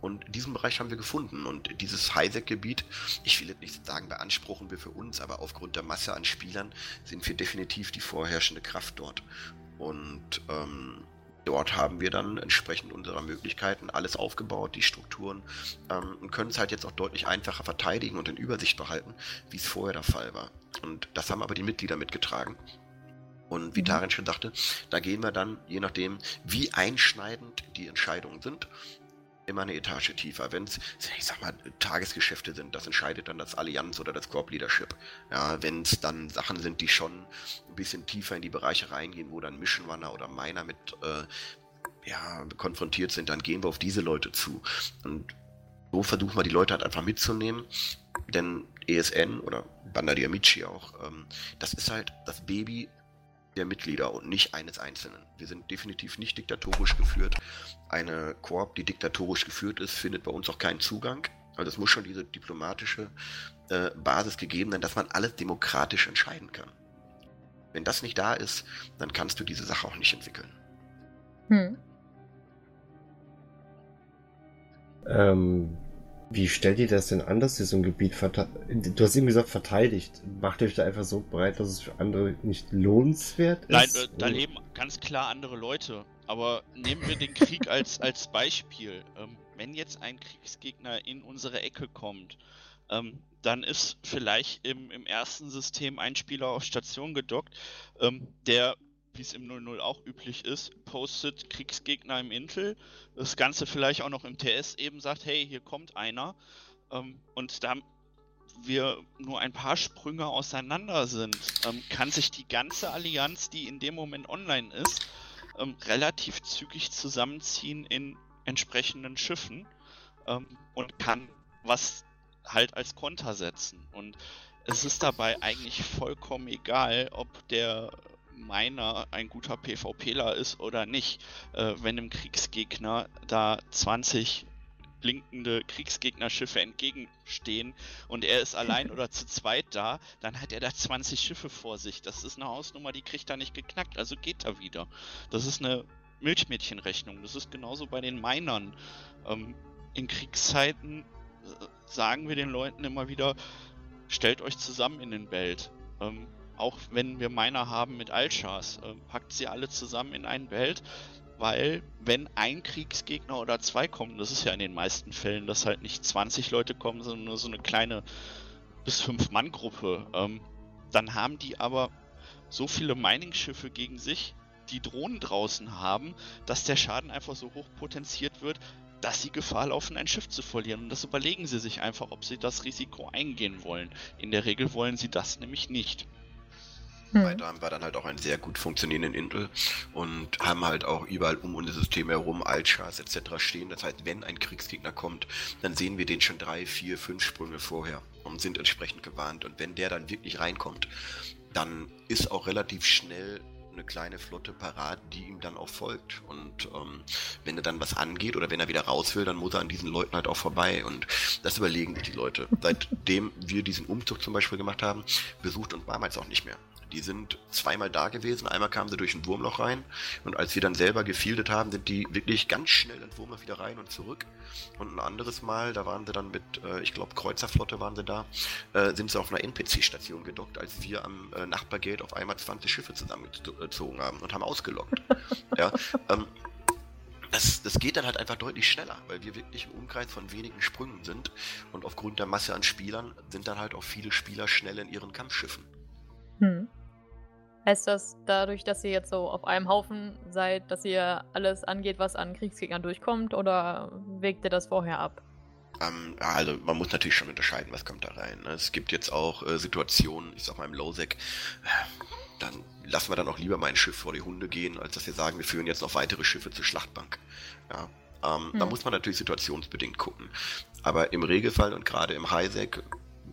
Und diesen Bereich haben wir gefunden. Und dieses Highsec-Gebiet, ich will jetzt nicht sagen, beanspruchen wir für uns, aber aufgrund der Masse an Spielern sind wir definitiv die vorherrschende Kraft dort. Und ähm, Dort haben wir dann entsprechend unserer Möglichkeiten alles aufgebaut, die Strukturen, ähm, und können es halt jetzt auch deutlich einfacher verteidigen und in Übersicht behalten, wie es vorher der Fall war. Und das haben aber die Mitglieder mitgetragen. Und wie Mhm. Tarin schon sagte, da gehen wir dann, je nachdem, wie einschneidend die Entscheidungen sind, immer eine Etage tiefer. Wenn es, ich sag mal, Tagesgeschäfte sind, das entscheidet dann das Allianz oder das Corp Leadership. Ja, wenn es dann Sachen sind, die schon ein bisschen tiefer in die Bereiche reingehen, wo dann Mission Runner oder Miner mit äh, ja, konfrontiert sind, dann gehen wir auf diese Leute zu. Und so versuchen wir die Leute halt einfach mitzunehmen. Denn ESN oder Banda di Amici auch, ähm, das ist halt das Baby der Mitglieder und nicht eines Einzelnen. Wir sind definitiv nicht diktatorisch geführt. Eine Koop, die diktatorisch geführt ist, findet bei uns auch keinen Zugang. Also es muss schon diese diplomatische äh, Basis gegeben sein, dass man alles demokratisch entscheiden kann. Wenn das nicht da ist, dann kannst du diese Sache auch nicht entwickeln. Hm. Ähm, wie stellt ihr das denn an, dass ihr so ein Gebiet verteidigt? Du hast eben gesagt, verteidigt. Macht ihr euch da einfach so breit, dass es für andere nicht lohnenswert ist? Nein, äh, da leben ganz klar andere Leute. Aber nehmen wir den Krieg als, als Beispiel. Ähm, wenn jetzt ein Kriegsgegner in unsere Ecke kommt, ähm, dann ist vielleicht im, im ersten System ein Spieler auf Station gedockt, ähm, der, wie es im 00 auch üblich ist, postet Kriegsgegner im Intel. Das Ganze vielleicht auch noch im TS eben sagt, hey, hier kommt einer. Ähm, und da wir nur ein paar Sprünge auseinander sind, ähm, kann sich die ganze Allianz, die in dem Moment online ist, ähm, relativ zügig zusammenziehen in entsprechenden Schiffen ähm, und kann was halt als Konter setzen. Und es ist dabei eigentlich vollkommen egal, ob der Miner ein guter PvPler ist oder nicht. Äh, wenn dem Kriegsgegner da 20 blinkende Kriegsgegnerschiffe entgegenstehen und er ist allein oder zu zweit da, dann hat er da 20 Schiffe vor sich. Das ist eine Hausnummer, die kriegt er nicht geknackt, also geht er wieder. Das ist eine Milchmädchenrechnung. Das ist genauso bei den Minern. Ähm, in Kriegszeiten äh, sagen wir den Leuten immer wieder, stellt euch zusammen in den Belt. Ähm, auch wenn wir Miner haben mit Alchars, äh, packt sie alle zusammen in ein Belt, weil wenn ein Kriegsgegner oder zwei kommen, das ist ja in den meisten Fällen, dass halt nicht 20 Leute kommen, sondern nur so eine kleine bis fünf Mann Gruppe, ähm, dann haben die aber so viele Mining-Schiffe gegen sich, die Drohnen draußen haben, dass der Schaden einfach so hoch potenziert wird, dass sie Gefahr laufen, ein Schiff zu verlieren. Und das überlegen sie sich einfach, ob sie das Risiko eingehen wollen. In der Regel wollen sie das nämlich nicht. Hm. Weiter haben wir dann halt auch einen sehr gut funktionierenden Intel und haben halt auch überall um unser System herum Altchars etc. stehen. Das heißt, wenn ein Kriegsgegner kommt, dann sehen wir den schon drei, vier, fünf Sprünge vorher und sind entsprechend gewarnt. Und wenn der dann wirklich reinkommt, dann ist auch relativ schnell eine kleine Flotte parat, die ihm dann auch folgt. Und ähm, wenn er dann was angeht oder wenn er wieder raus will, dann muss er an diesen Leuten halt auch vorbei. Und das überlegen sich die Leute. Seitdem wir diesen Umzug zum Beispiel gemacht haben, besucht uns damals auch nicht mehr. Die sind zweimal da gewesen, einmal kamen sie durch ein Wurmloch rein und als wir dann selber gefieldet haben, sind die wirklich ganz schnell ins Wurmloch wieder rein und zurück. Und ein anderes Mal, da waren sie dann mit, äh, ich glaube Kreuzerflotte waren sie da, äh, sind sie auf einer NPC-Station gedockt, als wir am äh, Nachbargate auf einmal 20 Schiffe zusammengezogen haben und haben ausgelockt. ja, ähm, das, das geht dann halt einfach deutlich schneller, weil wir wirklich im Umkreis von wenigen Sprüngen sind und aufgrund der Masse an Spielern sind dann halt auch viele Spieler schnell in ihren Kampfschiffen. Hm. Heißt das dadurch, dass ihr jetzt so auf einem Haufen seid, dass ihr alles angeht, was an Kriegsgegnern durchkommt, oder wägt ihr das vorher ab? Ähm, also man muss natürlich schon unterscheiden, was kommt da rein. ne? Es gibt jetzt auch äh, Situationen, ich sag mal im Lowsec, äh, dann lassen wir dann auch lieber mal ein Schiff vor die Hunde gehen, als dass wir sagen, wir führen jetzt noch weitere Schiffe zur Schlachtbank. Ja, ähm, Da Hm. muss man natürlich situationsbedingt gucken. Aber im Regelfall und gerade im Highsec,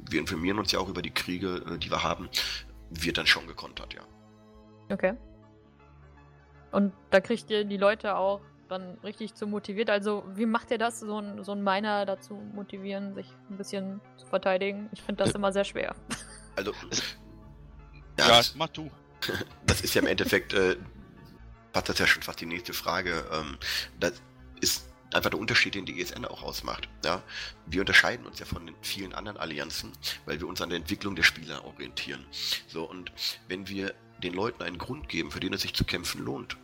wir informieren uns ja auch über die Kriege, äh, die wir haben, wird dann schon gekontert, ja. Okay. Und da kriegt ihr die Leute auch dann richtig zu motiviert. Also, wie macht ihr das, so ein, so ein Miner dazu motivieren, sich ein bisschen zu verteidigen? Ich finde das Äh. immer sehr schwer. Also, Ja, ja, das, mach du. das ist ja im Endeffekt, äh, hat das ja schon fast die nächste Frage. Ähm, das ist einfach der Unterschied, den die ESN auch ausmacht. Ja? Wir unterscheiden uns ja von den vielen anderen Allianzen, weil wir uns an der Entwicklung der Spieler orientieren. So, und wenn wir den Leuten einen Grund geben, für den es sich zu kämpfen lohnt,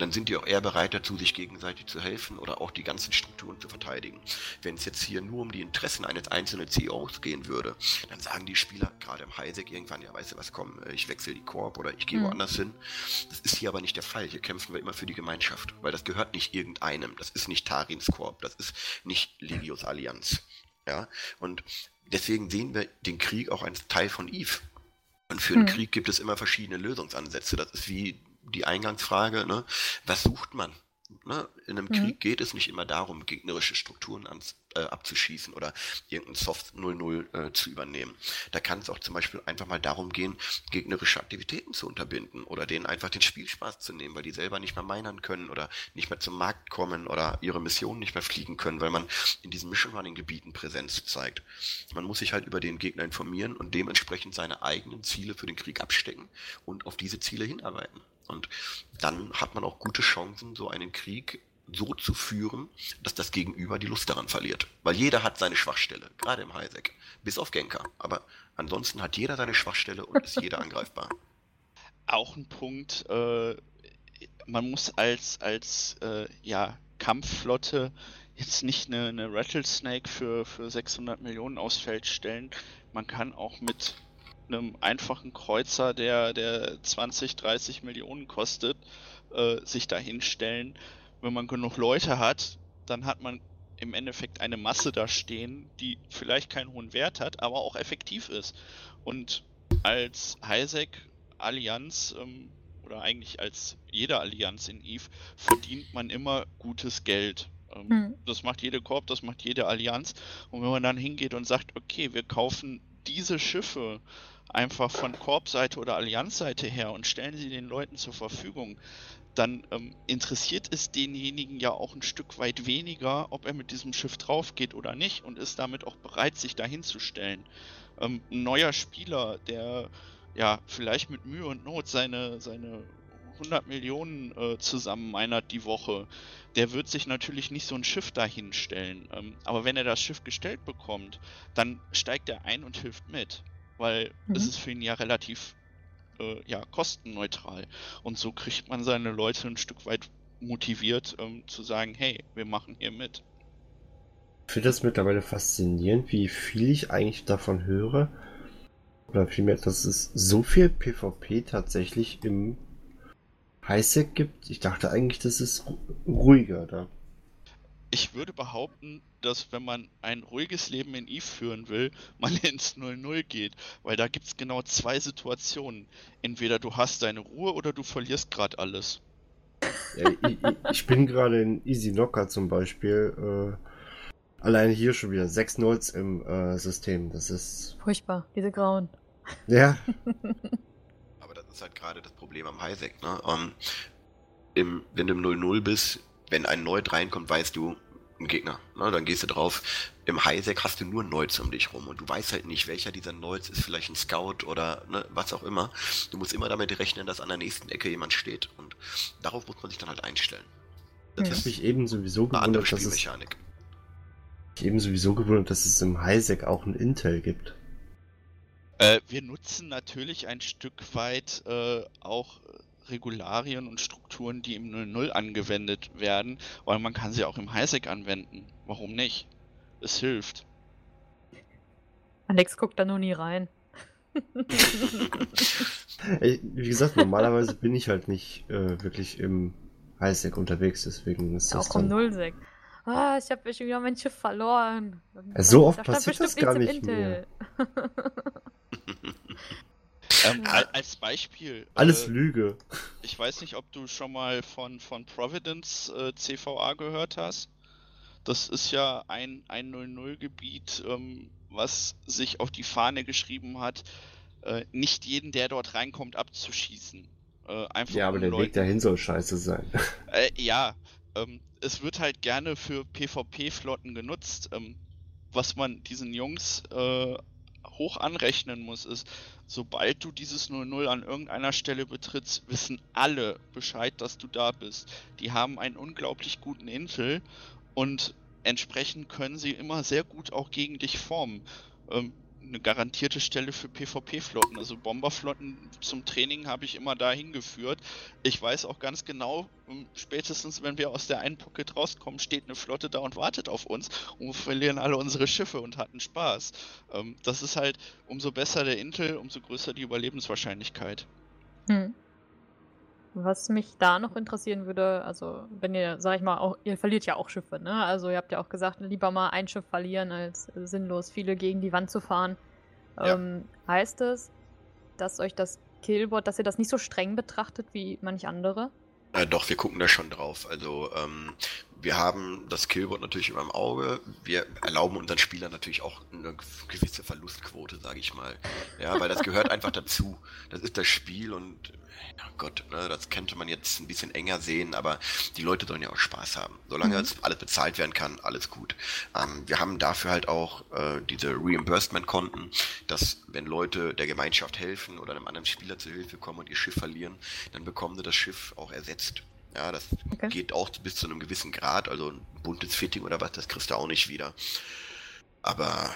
dann sind die auch eher bereit dazu, sich gegenseitig zu helfen oder auch die ganzen Strukturen zu verteidigen. Wenn es jetzt hier nur um die Interessen eines einzelnen CEOs gehen würde, dann sagen die Spieler, gerade im Highsec irgendwann, ja, weißt du was, komm, äh, ich wechsle die Korb oder ich gehe mhm. woanders hin. Das ist hier aber nicht der Fall. Hier kämpfen wir immer für die Gemeinschaft, weil das gehört nicht irgendeinem. Das ist nicht Tarins Korb, das ist nicht Legios Allianz. Ja, und deswegen sehen wir den Krieg auch als Teil von Eve. Und für den hm. Krieg gibt es immer verschiedene Lösungsansätze. Das ist wie die Eingangsfrage, ne? was sucht man? Ne? In einem mhm. Krieg geht es nicht immer darum, gegnerische Strukturen ans, äh, abzuschießen oder irgendein Soft 0-0 äh, zu übernehmen. Da kann es auch zum Beispiel einfach mal darum gehen, gegnerische Aktivitäten zu unterbinden oder denen einfach den Spielspaß zu nehmen, weil die selber nicht mehr minern können oder nicht mehr zum Markt kommen oder ihre Missionen nicht mehr fliegen können, weil man in diesen Mission Running Gebieten Präsenz zeigt. Man muss sich halt über den Gegner informieren und dementsprechend seine eigenen Ziele für den Krieg abstecken und auf diese Ziele hinarbeiten. Und dann hat man auch gute Chancen, so einen Krieg so zu führen, dass das Gegenüber die Lust daran verliert. Weil jeder hat seine Schwachstelle, gerade im Highsec. Bis auf Genker. Aber ansonsten hat jeder seine Schwachstelle und ist jeder angreifbar. Auch ein Punkt, äh, man muss als, als äh, ja, Kampfflotte jetzt nicht eine, eine Rattlesnake für, für 600 Millionen aufs Feld stellen. Man kann auch mit einem einfachen Kreuzer, der, der 20, 30 Millionen kostet, äh, sich da hinstellen. Wenn man genug Leute hat, dann hat man im Endeffekt eine Masse da stehen, die vielleicht keinen hohen Wert hat, aber auch effektiv ist. Und als Highsec Allianz ähm, oder eigentlich als jede Allianz in Eve verdient man immer gutes Geld. Ähm, hm. Das macht jede Korb, das macht jede Allianz. Und wenn man dann hingeht und sagt, okay, wir kaufen diese Schiffe einfach von Korbseite oder Allianzseite her und stellen sie den Leuten zur Verfügung, dann ähm, interessiert es denjenigen ja auch ein Stück weit weniger, ob er mit diesem Schiff drauf geht oder nicht und ist damit auch bereit, sich dahin zu stellen. Ähm, ein neuer Spieler, der ja vielleicht mit Mühe und Not seine, seine 100 Millionen äh, zusammen einert die Woche, der wird sich natürlich nicht so ein Schiff dahin stellen. Ähm, aber wenn er das Schiff gestellt bekommt, dann steigt er ein und hilft mit weil mhm. es ist für ihn ja relativ äh, ja, kostenneutral. Und so kriegt man seine Leute ein Stück weit motiviert ähm, zu sagen, hey, wir machen hier mit. Ich finde das mittlerweile faszinierend, wie viel ich eigentlich davon höre. Oder vielmehr, dass es so viel PvP tatsächlich im Highsec gibt. Ich dachte eigentlich, das ist ruhiger da ich würde behaupten, dass wenn man ein ruhiges Leben in Eve führen will, man ins 0-0 geht, weil da gibt es genau zwei Situationen. Entweder du hast deine Ruhe oder du verlierst gerade alles. Ja, ich, ich, bin gerade in Easy Knocker zum Beispiel. Äh, allein hier schon wieder 6 Nulls im äh, System. Das ist. Furchtbar, diese Grauen. Ja. Aber das ist halt gerade das Problem am Highsec, ne? Um, ähm, im, wenn du im 0-0 bist, wenn ein Neut reinkommt, weißt du, ein Gegner. Ne? Dann gehst du drauf. Im Highsec hast du nur Neuts um dich rum und du weißt halt nicht, welcher dieser Neuts ist vielleicht ein Scout oder ne, was auch immer. Du musst immer damit rechnen, dass an der nächsten Ecke jemand steht und darauf muss man sich dann halt einstellen. Das ja. ist mich eben sowieso gewundert, dass es eben sowieso gewundert, dass es im Highsec auch ein Intel gibt. Äh, wir nutzen natürlich ein Stück weit äh, auch Regularien und Strukturen, die im 00 angewendet werden, weil man kann sie auch im Highsec anwenden. Warum nicht? Es hilft. Alex guckt da nur nie rein. Wie gesagt, normalerweise bin ich halt nicht äh, wirklich im Highsec unterwegs, deswegen ist das. Auch im Nullsec. Ah, ich habe schon wieder mein Schiff verloren. Ja, so oft passiert das gar nicht mehr. Ähm, als Beispiel. Alles äh, Lüge. Ich weiß nicht, ob du schon mal von, von Providence äh, CVA gehört hast. Das ist ja ein, ein 0-0-Gebiet, ähm, was sich auf die Fahne geschrieben hat, äh, nicht jeden, der dort reinkommt, abzuschießen. Äh, einfach ja, aber der Leuten... Weg dahin soll scheiße sein. Äh, ja, ähm, es wird halt gerne für PvP-Flotten genutzt. Ähm, was man diesen Jungs äh, hoch anrechnen muss, ist, sobald du dieses 0-0 an irgendeiner Stelle betrittst, wissen alle Bescheid, dass du da bist. Die haben einen unglaublich guten Intel und entsprechend können sie immer sehr gut auch gegen dich formen. Ähm, eine garantierte Stelle für PvP-Flotten. Also Bomberflotten zum Training habe ich immer dahin geführt. Ich weiß auch ganz genau, ähm, spätestens wenn wir aus der einen Pocket rauskommen, steht eine Flotte da und wartet auf uns und wir verlieren alle unsere Schiffe und hatten Spaß. Ähm, das ist halt, umso besser der Intel, umso größer die Überlebenswahrscheinlichkeit. Hm. Was mich da noch interessieren würde, also wenn ihr, sag ich mal, auch, ihr verliert ja auch Schiffe, ne? Also ihr habt ja auch gesagt, lieber mal ein Schiff verlieren, als sinnlos viele gegen die Wand zu fahren. Ja. Ähm, heißt es, dass euch das Killboard, dass ihr das nicht so streng betrachtet wie manch andere? Äh, doch, wir gucken da schon drauf. Also ähm, wir haben das Killboard natürlich immer im Auge. Wir erlauben unseren Spielern natürlich auch eine gewisse Verlustquote, sage ich mal. Ja, weil das gehört einfach dazu. Das ist das Spiel und ja Gott, ne, das könnte man jetzt ein bisschen enger sehen, aber die Leute sollen ja auch Spaß haben. Solange mhm. alles bezahlt werden kann, alles gut. Ähm, wir haben dafür halt auch äh, diese Reimbursement-Konten, dass wenn Leute der Gemeinschaft helfen oder einem anderen Spieler zu Hilfe kommen und ihr Schiff verlieren, dann bekommen sie das Schiff auch ersetzt. Ja, das okay. geht auch bis zu einem gewissen Grad, also ein buntes Fitting oder was, das kriegst du auch nicht wieder. Aber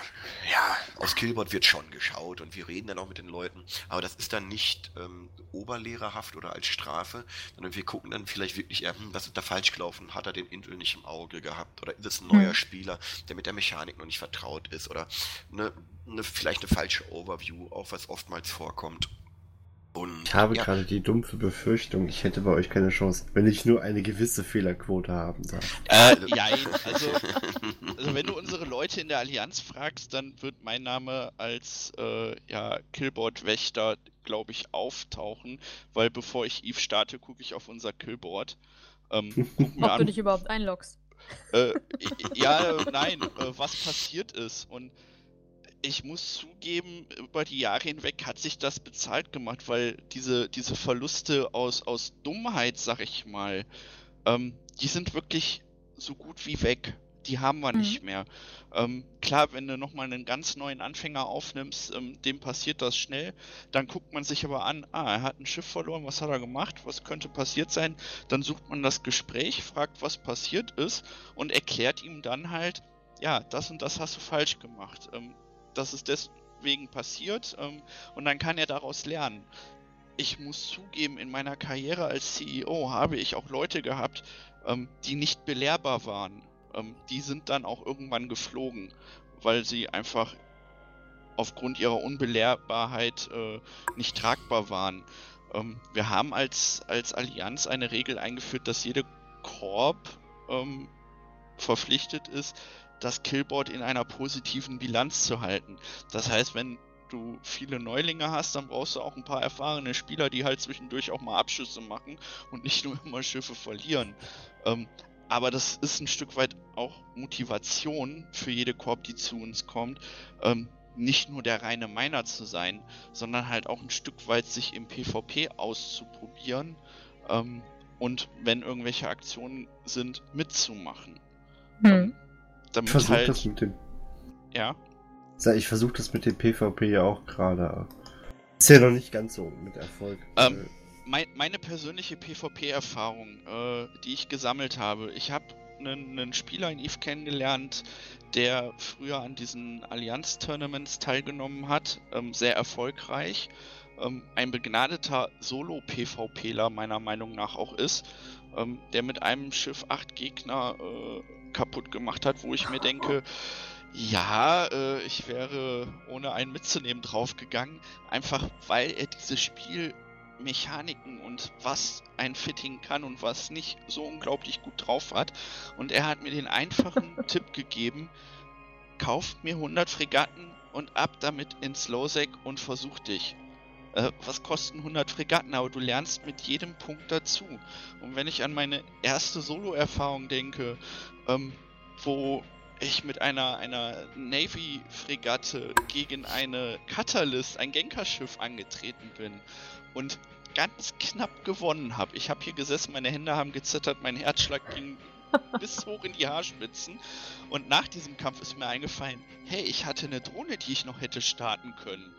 ja, aus Killboard wird schon geschaut und wir reden dann auch mit den Leuten. Aber das ist dann nicht ähm, oberlehrerhaft oder als Strafe, sondern wir gucken dann vielleicht wirklich hm, was ist da falsch gelaufen? Hat er den Intel nicht im Auge gehabt? Oder ist es ein neuer hm. Spieler, der mit der Mechanik noch nicht vertraut ist? Oder eine, eine, vielleicht eine falsche Overview, auch was oftmals vorkommt. Und, ich habe ja. gerade die dumpfe Befürchtung, ich hätte bei euch keine Chance, wenn ich nur eine gewisse Fehlerquote haben darf. Äh, ja, also, also wenn du unsere Leute in der Allianz fragst, dann wird mein Name als äh, ja, Killboard-Wächter, glaube ich, auftauchen, weil bevor ich Eve starte, gucke ich auf unser Killboard. Ähm, Ob an, du dich überhaupt einloggst. Äh, ja, nein, äh, was passiert ist und ich muss zugeben, über die Jahre hinweg hat sich das bezahlt gemacht, weil diese, diese Verluste aus, aus Dummheit, sag ich mal, ähm, die sind wirklich so gut wie weg. Die haben wir mhm. nicht mehr. Ähm, klar, wenn du nochmal einen ganz neuen Anfänger aufnimmst, ähm, dem passiert das schnell. Dann guckt man sich aber an, ah, er hat ein Schiff verloren, was hat er gemacht, was könnte passiert sein. Dann sucht man das Gespräch, fragt, was passiert ist und erklärt ihm dann halt, ja, das und das hast du falsch gemacht. Ähm, das ist deswegen passiert ähm, und dann kann er daraus lernen. Ich muss zugeben, in meiner Karriere als CEO habe ich auch Leute gehabt, ähm, die nicht belehrbar waren. Ähm, die sind dann auch irgendwann geflogen, weil sie einfach aufgrund ihrer Unbelehrbarkeit äh, nicht tragbar waren. Ähm, wir haben als, als Allianz eine Regel eingeführt, dass jede Korb ähm, verpflichtet ist, das Killboard in einer positiven Bilanz zu halten. Das heißt, wenn du viele Neulinge hast, dann brauchst du auch ein paar erfahrene Spieler, die halt zwischendurch auch mal Abschüsse machen und nicht nur immer Schiffe verlieren. Ähm, aber das ist ein Stück weit auch Motivation für jede Korb, die zu uns kommt, ähm, nicht nur der reine Miner zu sein, sondern halt auch ein Stück weit sich im PvP auszuprobieren ähm, und wenn irgendwelche Aktionen sind, mitzumachen. Hm. Damit versuch halt... das mit dem. Ja. Ich versuche das mit dem PvP ja auch gerade. Ist ja noch nicht ganz so mit Erfolg. Ähm, äh, mein, meine persönliche PvP-Erfahrung, äh, die ich gesammelt habe, ich habe einen, einen, Spieler in EVE kennengelernt, der früher an diesen Allianz-Tournaments teilgenommen hat, ähm, sehr erfolgreich. Ähm, ein begnadeter Solo-PvPler meiner Meinung nach auch ist, ähm, der mit einem Schiff acht Gegner äh, kaputt gemacht hat, wo ich mir denke, ja, äh, ich wäre ohne einen mitzunehmen draufgegangen, einfach weil er diese Spielmechaniken und was ein Fitting kann und was nicht so unglaublich gut drauf hat. Und er hat mir den einfachen Tipp gegeben, kauft mir 100 Fregatten und ab damit ins Lowsec und versuch dich. Äh, was kosten 100 Fregatten? Aber du lernst mit jedem Punkt dazu. Und wenn ich an meine erste Solo-Erfahrung denke, ähm, wo ich mit einer, einer Navy-Fregatte gegen eine Catalyst, ein Genkerschiff, angetreten bin und ganz knapp gewonnen habe. Ich habe hier gesessen, meine Hände haben gezittert, mein Herzschlag ging bis hoch in die Haarspitzen. Und nach diesem Kampf ist mir eingefallen, hey, ich hatte eine Drohne, die ich noch hätte starten können.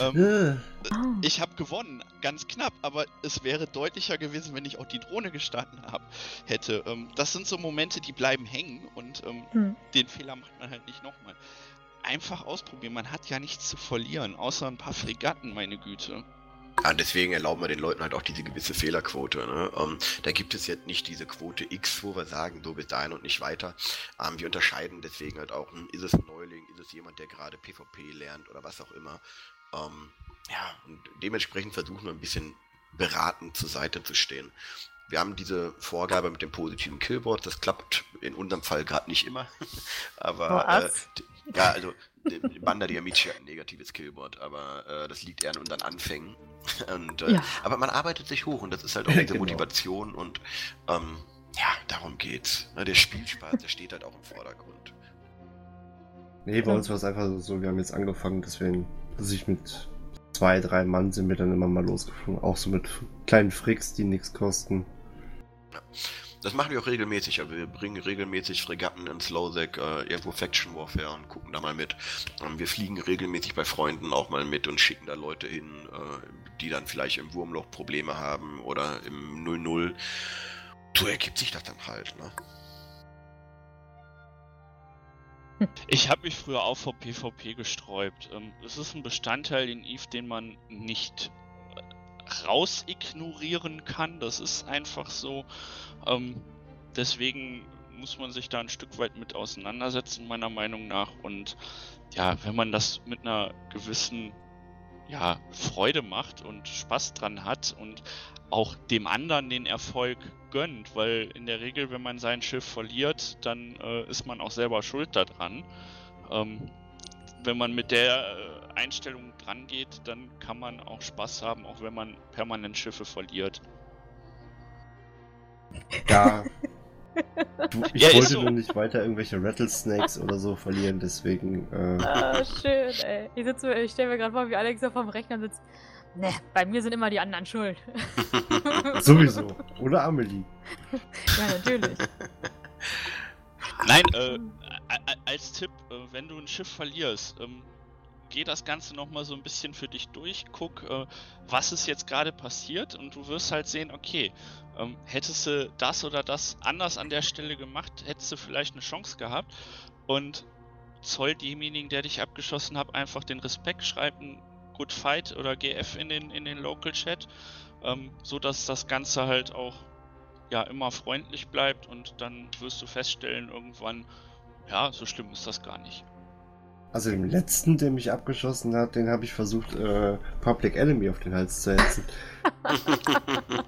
Ähm, oh. Ich habe gewonnen, ganz knapp, aber es wäre deutlicher gewesen, wenn ich auch die Drohne gestartet hab, hätte. Ähm, das sind so Momente, die bleiben hängen und ähm, hm. den Fehler macht man halt nicht nochmal. einfach ausprobieren. Man hat ja nichts zu verlieren, außer ein paar Fregatten, meine Güte. Ja, deswegen erlauben wir den Leuten halt auch diese gewisse Fehlerquote. Ne? Ähm, da gibt es jetzt nicht diese Quote X, wo wir sagen, so bis dahin und nicht weiter. Ähm, wir unterscheiden deswegen halt auch, hm, ist es ein Neuling, ist es jemand, der gerade PvP lernt oder was auch immer. Ähm, ja, und dementsprechend versuchen wir ein bisschen beratend zur Seite zu stehen. Wir haben diese Vorgabe mit dem positiven Killboard, das klappt in unserem Fall gerade nicht immer. Aber äh, ja, also Banda Amici hat ein negatives Killboard, aber äh, das liegt eher an unseren Anfängen. Und, äh, ja. Aber man arbeitet sich hoch und das ist halt auch unsere genau. Motivation und ähm, ja, darum geht's. Ne, der Spielspaß, der steht halt auch im Vordergrund. Nee, bei uns war es einfach so, wir haben jetzt angefangen, deswegen, dass ich mit zwei, drei Mann sind wir dann immer mal losgeflogen. Auch so mit kleinen Fricks, die nichts kosten. Ja. Das machen wir auch regelmäßig. Also wir bringen regelmäßig Fregatten ins Lowsec, äh, irgendwo Faction Warfare und gucken da mal mit. Ähm, wir fliegen regelmäßig bei Freunden auch mal mit und schicken da Leute hin, äh, die dann vielleicht im Wurmloch Probleme haben oder im 0-0. So ergibt sich das dann halt, ne? Ich habe mich früher auch vor PvP gesträubt. Ähm, es ist ein Bestandteil in EVE, den man nicht rausignorieren kann. Das ist einfach so. Ähm, deswegen muss man sich da ein Stück weit mit auseinandersetzen, meiner Meinung nach. Und ja, wenn man das mit einer gewissen ja, Freude macht und Spaß dran hat und auch dem anderen den Erfolg gönnt, weil in der Regel, wenn man sein Schiff verliert, dann äh, ist man auch selber schuld daran. Ähm, wenn man mit der äh, Einstellung dran geht, dann kann man auch Spaß haben, auch wenn man permanent Schiffe verliert. Ja. Du, ich ja, wollte so. nur nicht weiter irgendwelche Rattlesnakes oder so verlieren, deswegen. Äh... Ah, schön, ey. Ich, ich stelle mir gerade vor, wie Alex auf dem Rechner sitzt. Ne, bei mir sind immer die anderen schuld. Sowieso. Oder Amelie. ja, natürlich. Nein, äh, als Tipp, äh, wenn du ein Schiff verlierst, ähm, geh das Ganze nochmal so ein bisschen für dich durch, guck, äh, was ist jetzt gerade passiert und du wirst halt sehen, okay, ähm, hättest du das oder das anders an der Stelle gemacht, hättest du vielleicht eine Chance gehabt und zoll demjenigen, der dich abgeschossen hat, einfach den Respekt, schreib ein Good Fight oder GF in den, in den Local Chat, ähm, so dass das Ganze halt auch ja immer freundlich bleibt und dann wirst du feststellen irgendwann, ja, so schlimm ist das gar nicht. Also dem letzten, der mich abgeschossen hat, den habe ich versucht, äh, Public Enemy auf den Hals zu hetzen.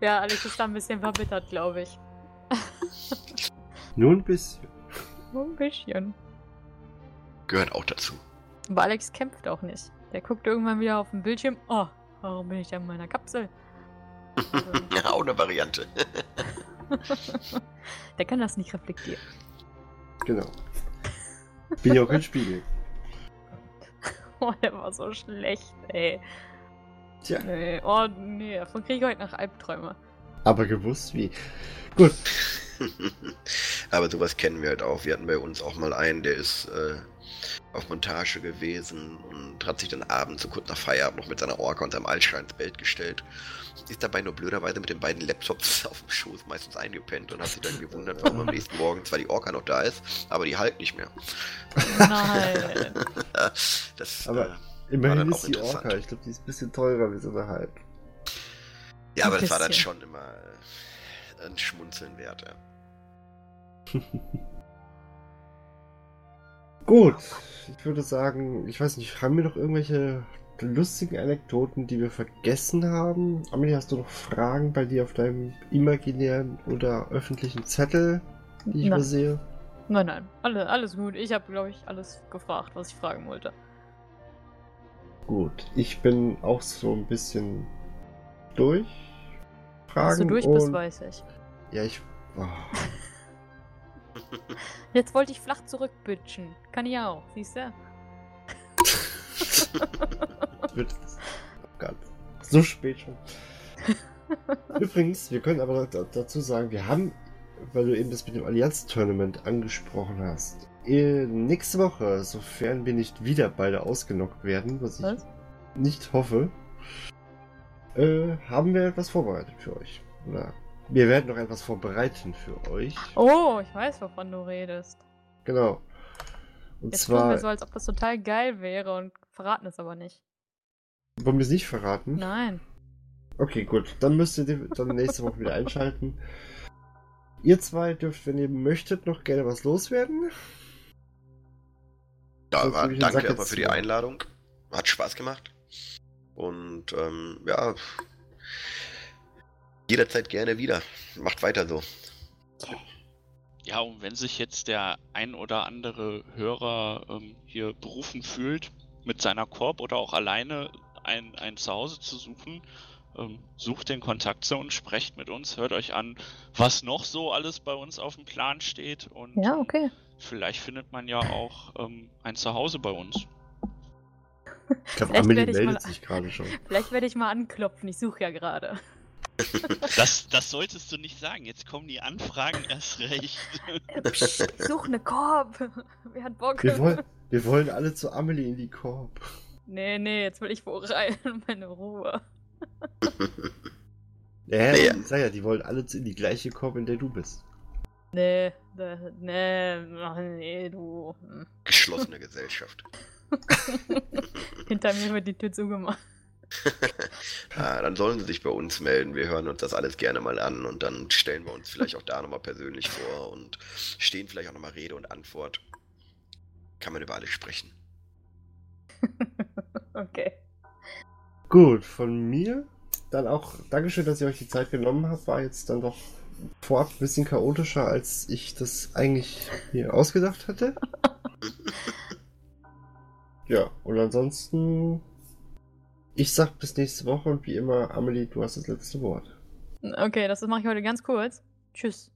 ja, Alex ist da ein bisschen verbittert, glaube ich. Nur ein bisschen. Nur ein bisschen. Gehört auch dazu. Aber Alex kämpft auch nicht. Der guckt irgendwann wieder auf den Bildschirm. Oh, warum bin ich da in meiner Kapsel? ja, auch eine Variante. Der kann das nicht reflektieren. Genau. Bin ja auch kein Spiegel. Oh, der war so schlecht, ey. Tja. Nee, oh, nee, davon kriege ich heute noch Albträume. Aber gewusst wie. Gut. Aber sowas kennen wir halt auch. Wir hatten bei uns auch mal einen, der ist äh, auf Montage gewesen und hat sich dann abends, so kurz nach Feierabend, noch mit seiner Orca und seinem Altschrein ins Bett gestellt. Ist dabei nur blöderweise mit den beiden Laptops auf dem Schoß meistens eingepennt und hat sich dann gewundert, warum am nächsten Morgen zwar die Orca noch da ist, aber die halt nicht mehr. Nein. das, aber äh, immerhin ist die Orca, ich glaube, die ist ein bisschen teurer wie so eine Halb. Ja, aber das war dann schon immer äh, ein Schmunzeln wert, ja. Gut, ich würde sagen, ich weiß nicht, haben wir noch irgendwelche lustigen Anekdoten, die wir vergessen haben? Amelie, hast du noch Fragen bei dir auf deinem imaginären oder öffentlichen Zettel, die ich nein. übersehe? Nein, nein, alles, alles gut. Ich habe, glaube ich, alles gefragt, was ich fragen wollte. Gut, ich bin auch so ein bisschen durch. Fragen Dass du durch bist, weiß ich. Ja, ich. Oh. Jetzt wollte ich flach zurückbitchen. Kann ich auch, siehst du? So spät schon. Übrigens, wir können aber dazu sagen, wir haben, weil du eben das mit dem Allianz-Tournament angesprochen hast, äh, nächste Woche, sofern wir nicht wieder beide ausgenockt werden, was, was? ich nicht hoffe, äh, haben wir etwas vorbereitet für euch. Oder wir werden noch etwas vorbereiten für euch. Oh, ich weiß, wovon du redest. Genau. Und Jetzt tun wir zwar, so, als ob das total geil wäre und verraten es aber nicht. wollen wir es nicht verraten? Nein. Okay, gut. Dann müsst ihr die- dann nächste Woche wieder einschalten. Ihr zwei dürft, wenn ihr möchtet, noch gerne was loswerden. Ja, Sonst danke erstmal für die. Einladung. Hat Spaß gemacht. Und ähm, ja, jederzeit gerne wieder. Macht weiter so. Ja, und wenn sich jetzt der ein oder andere Hörer ähm, hier berufen fühlt, mit seiner Korb oder auch alleine ein, ein Zuhause zu suchen, ähm, sucht den Kontakt zu uns, sprecht mit uns, hört euch an, was noch so alles bei uns auf dem Plan steht und Ja, okay. vielleicht findet man ja auch ähm, ein Zuhause bei uns. Ich glaube, Vielleicht Amelie werde ich meldet mal- sich gerade schon. Vielleicht werde ich mal anklopfen. Ich suche ja gerade. Das, das solltest du nicht sagen, jetzt kommen die Anfragen erst recht. Ich suche eine Korb. Wer hat Bock? Wir wollen, wir wollen alle zu Amelie in die Korb. Nee, nee, jetzt will ich wo rein. Meine Ruhe. Ja, Ja. ich sag ja, die wollen alle in die gleiche Korb, in der du bist. Nee, da, nee, ach, nee, du. Hm. Geschlossene Gesellschaft. Hinter mir wird die Tür zugemacht. Ah, dann sollen sie sich bei uns melden. Wir hören uns das alles gerne mal an und dann stellen wir uns vielleicht auch da nochmal persönlich vor und stehen vielleicht auch nochmal Rede und Antwort. Kann man über alles sprechen. Okay. Gut, von mir dann auch Dankeschön, dass ihr euch die Zeit genommen habt. War jetzt dann doch vorab ein bisschen chaotischer, als ich das eigentlich mir ausgedacht hatte. ja, und ansonsten, ich sag bis nächste Woche und wie immer, Amelie, du hast das letzte Wort. Okay, das mache ich heute ganz kurz. Tschüss.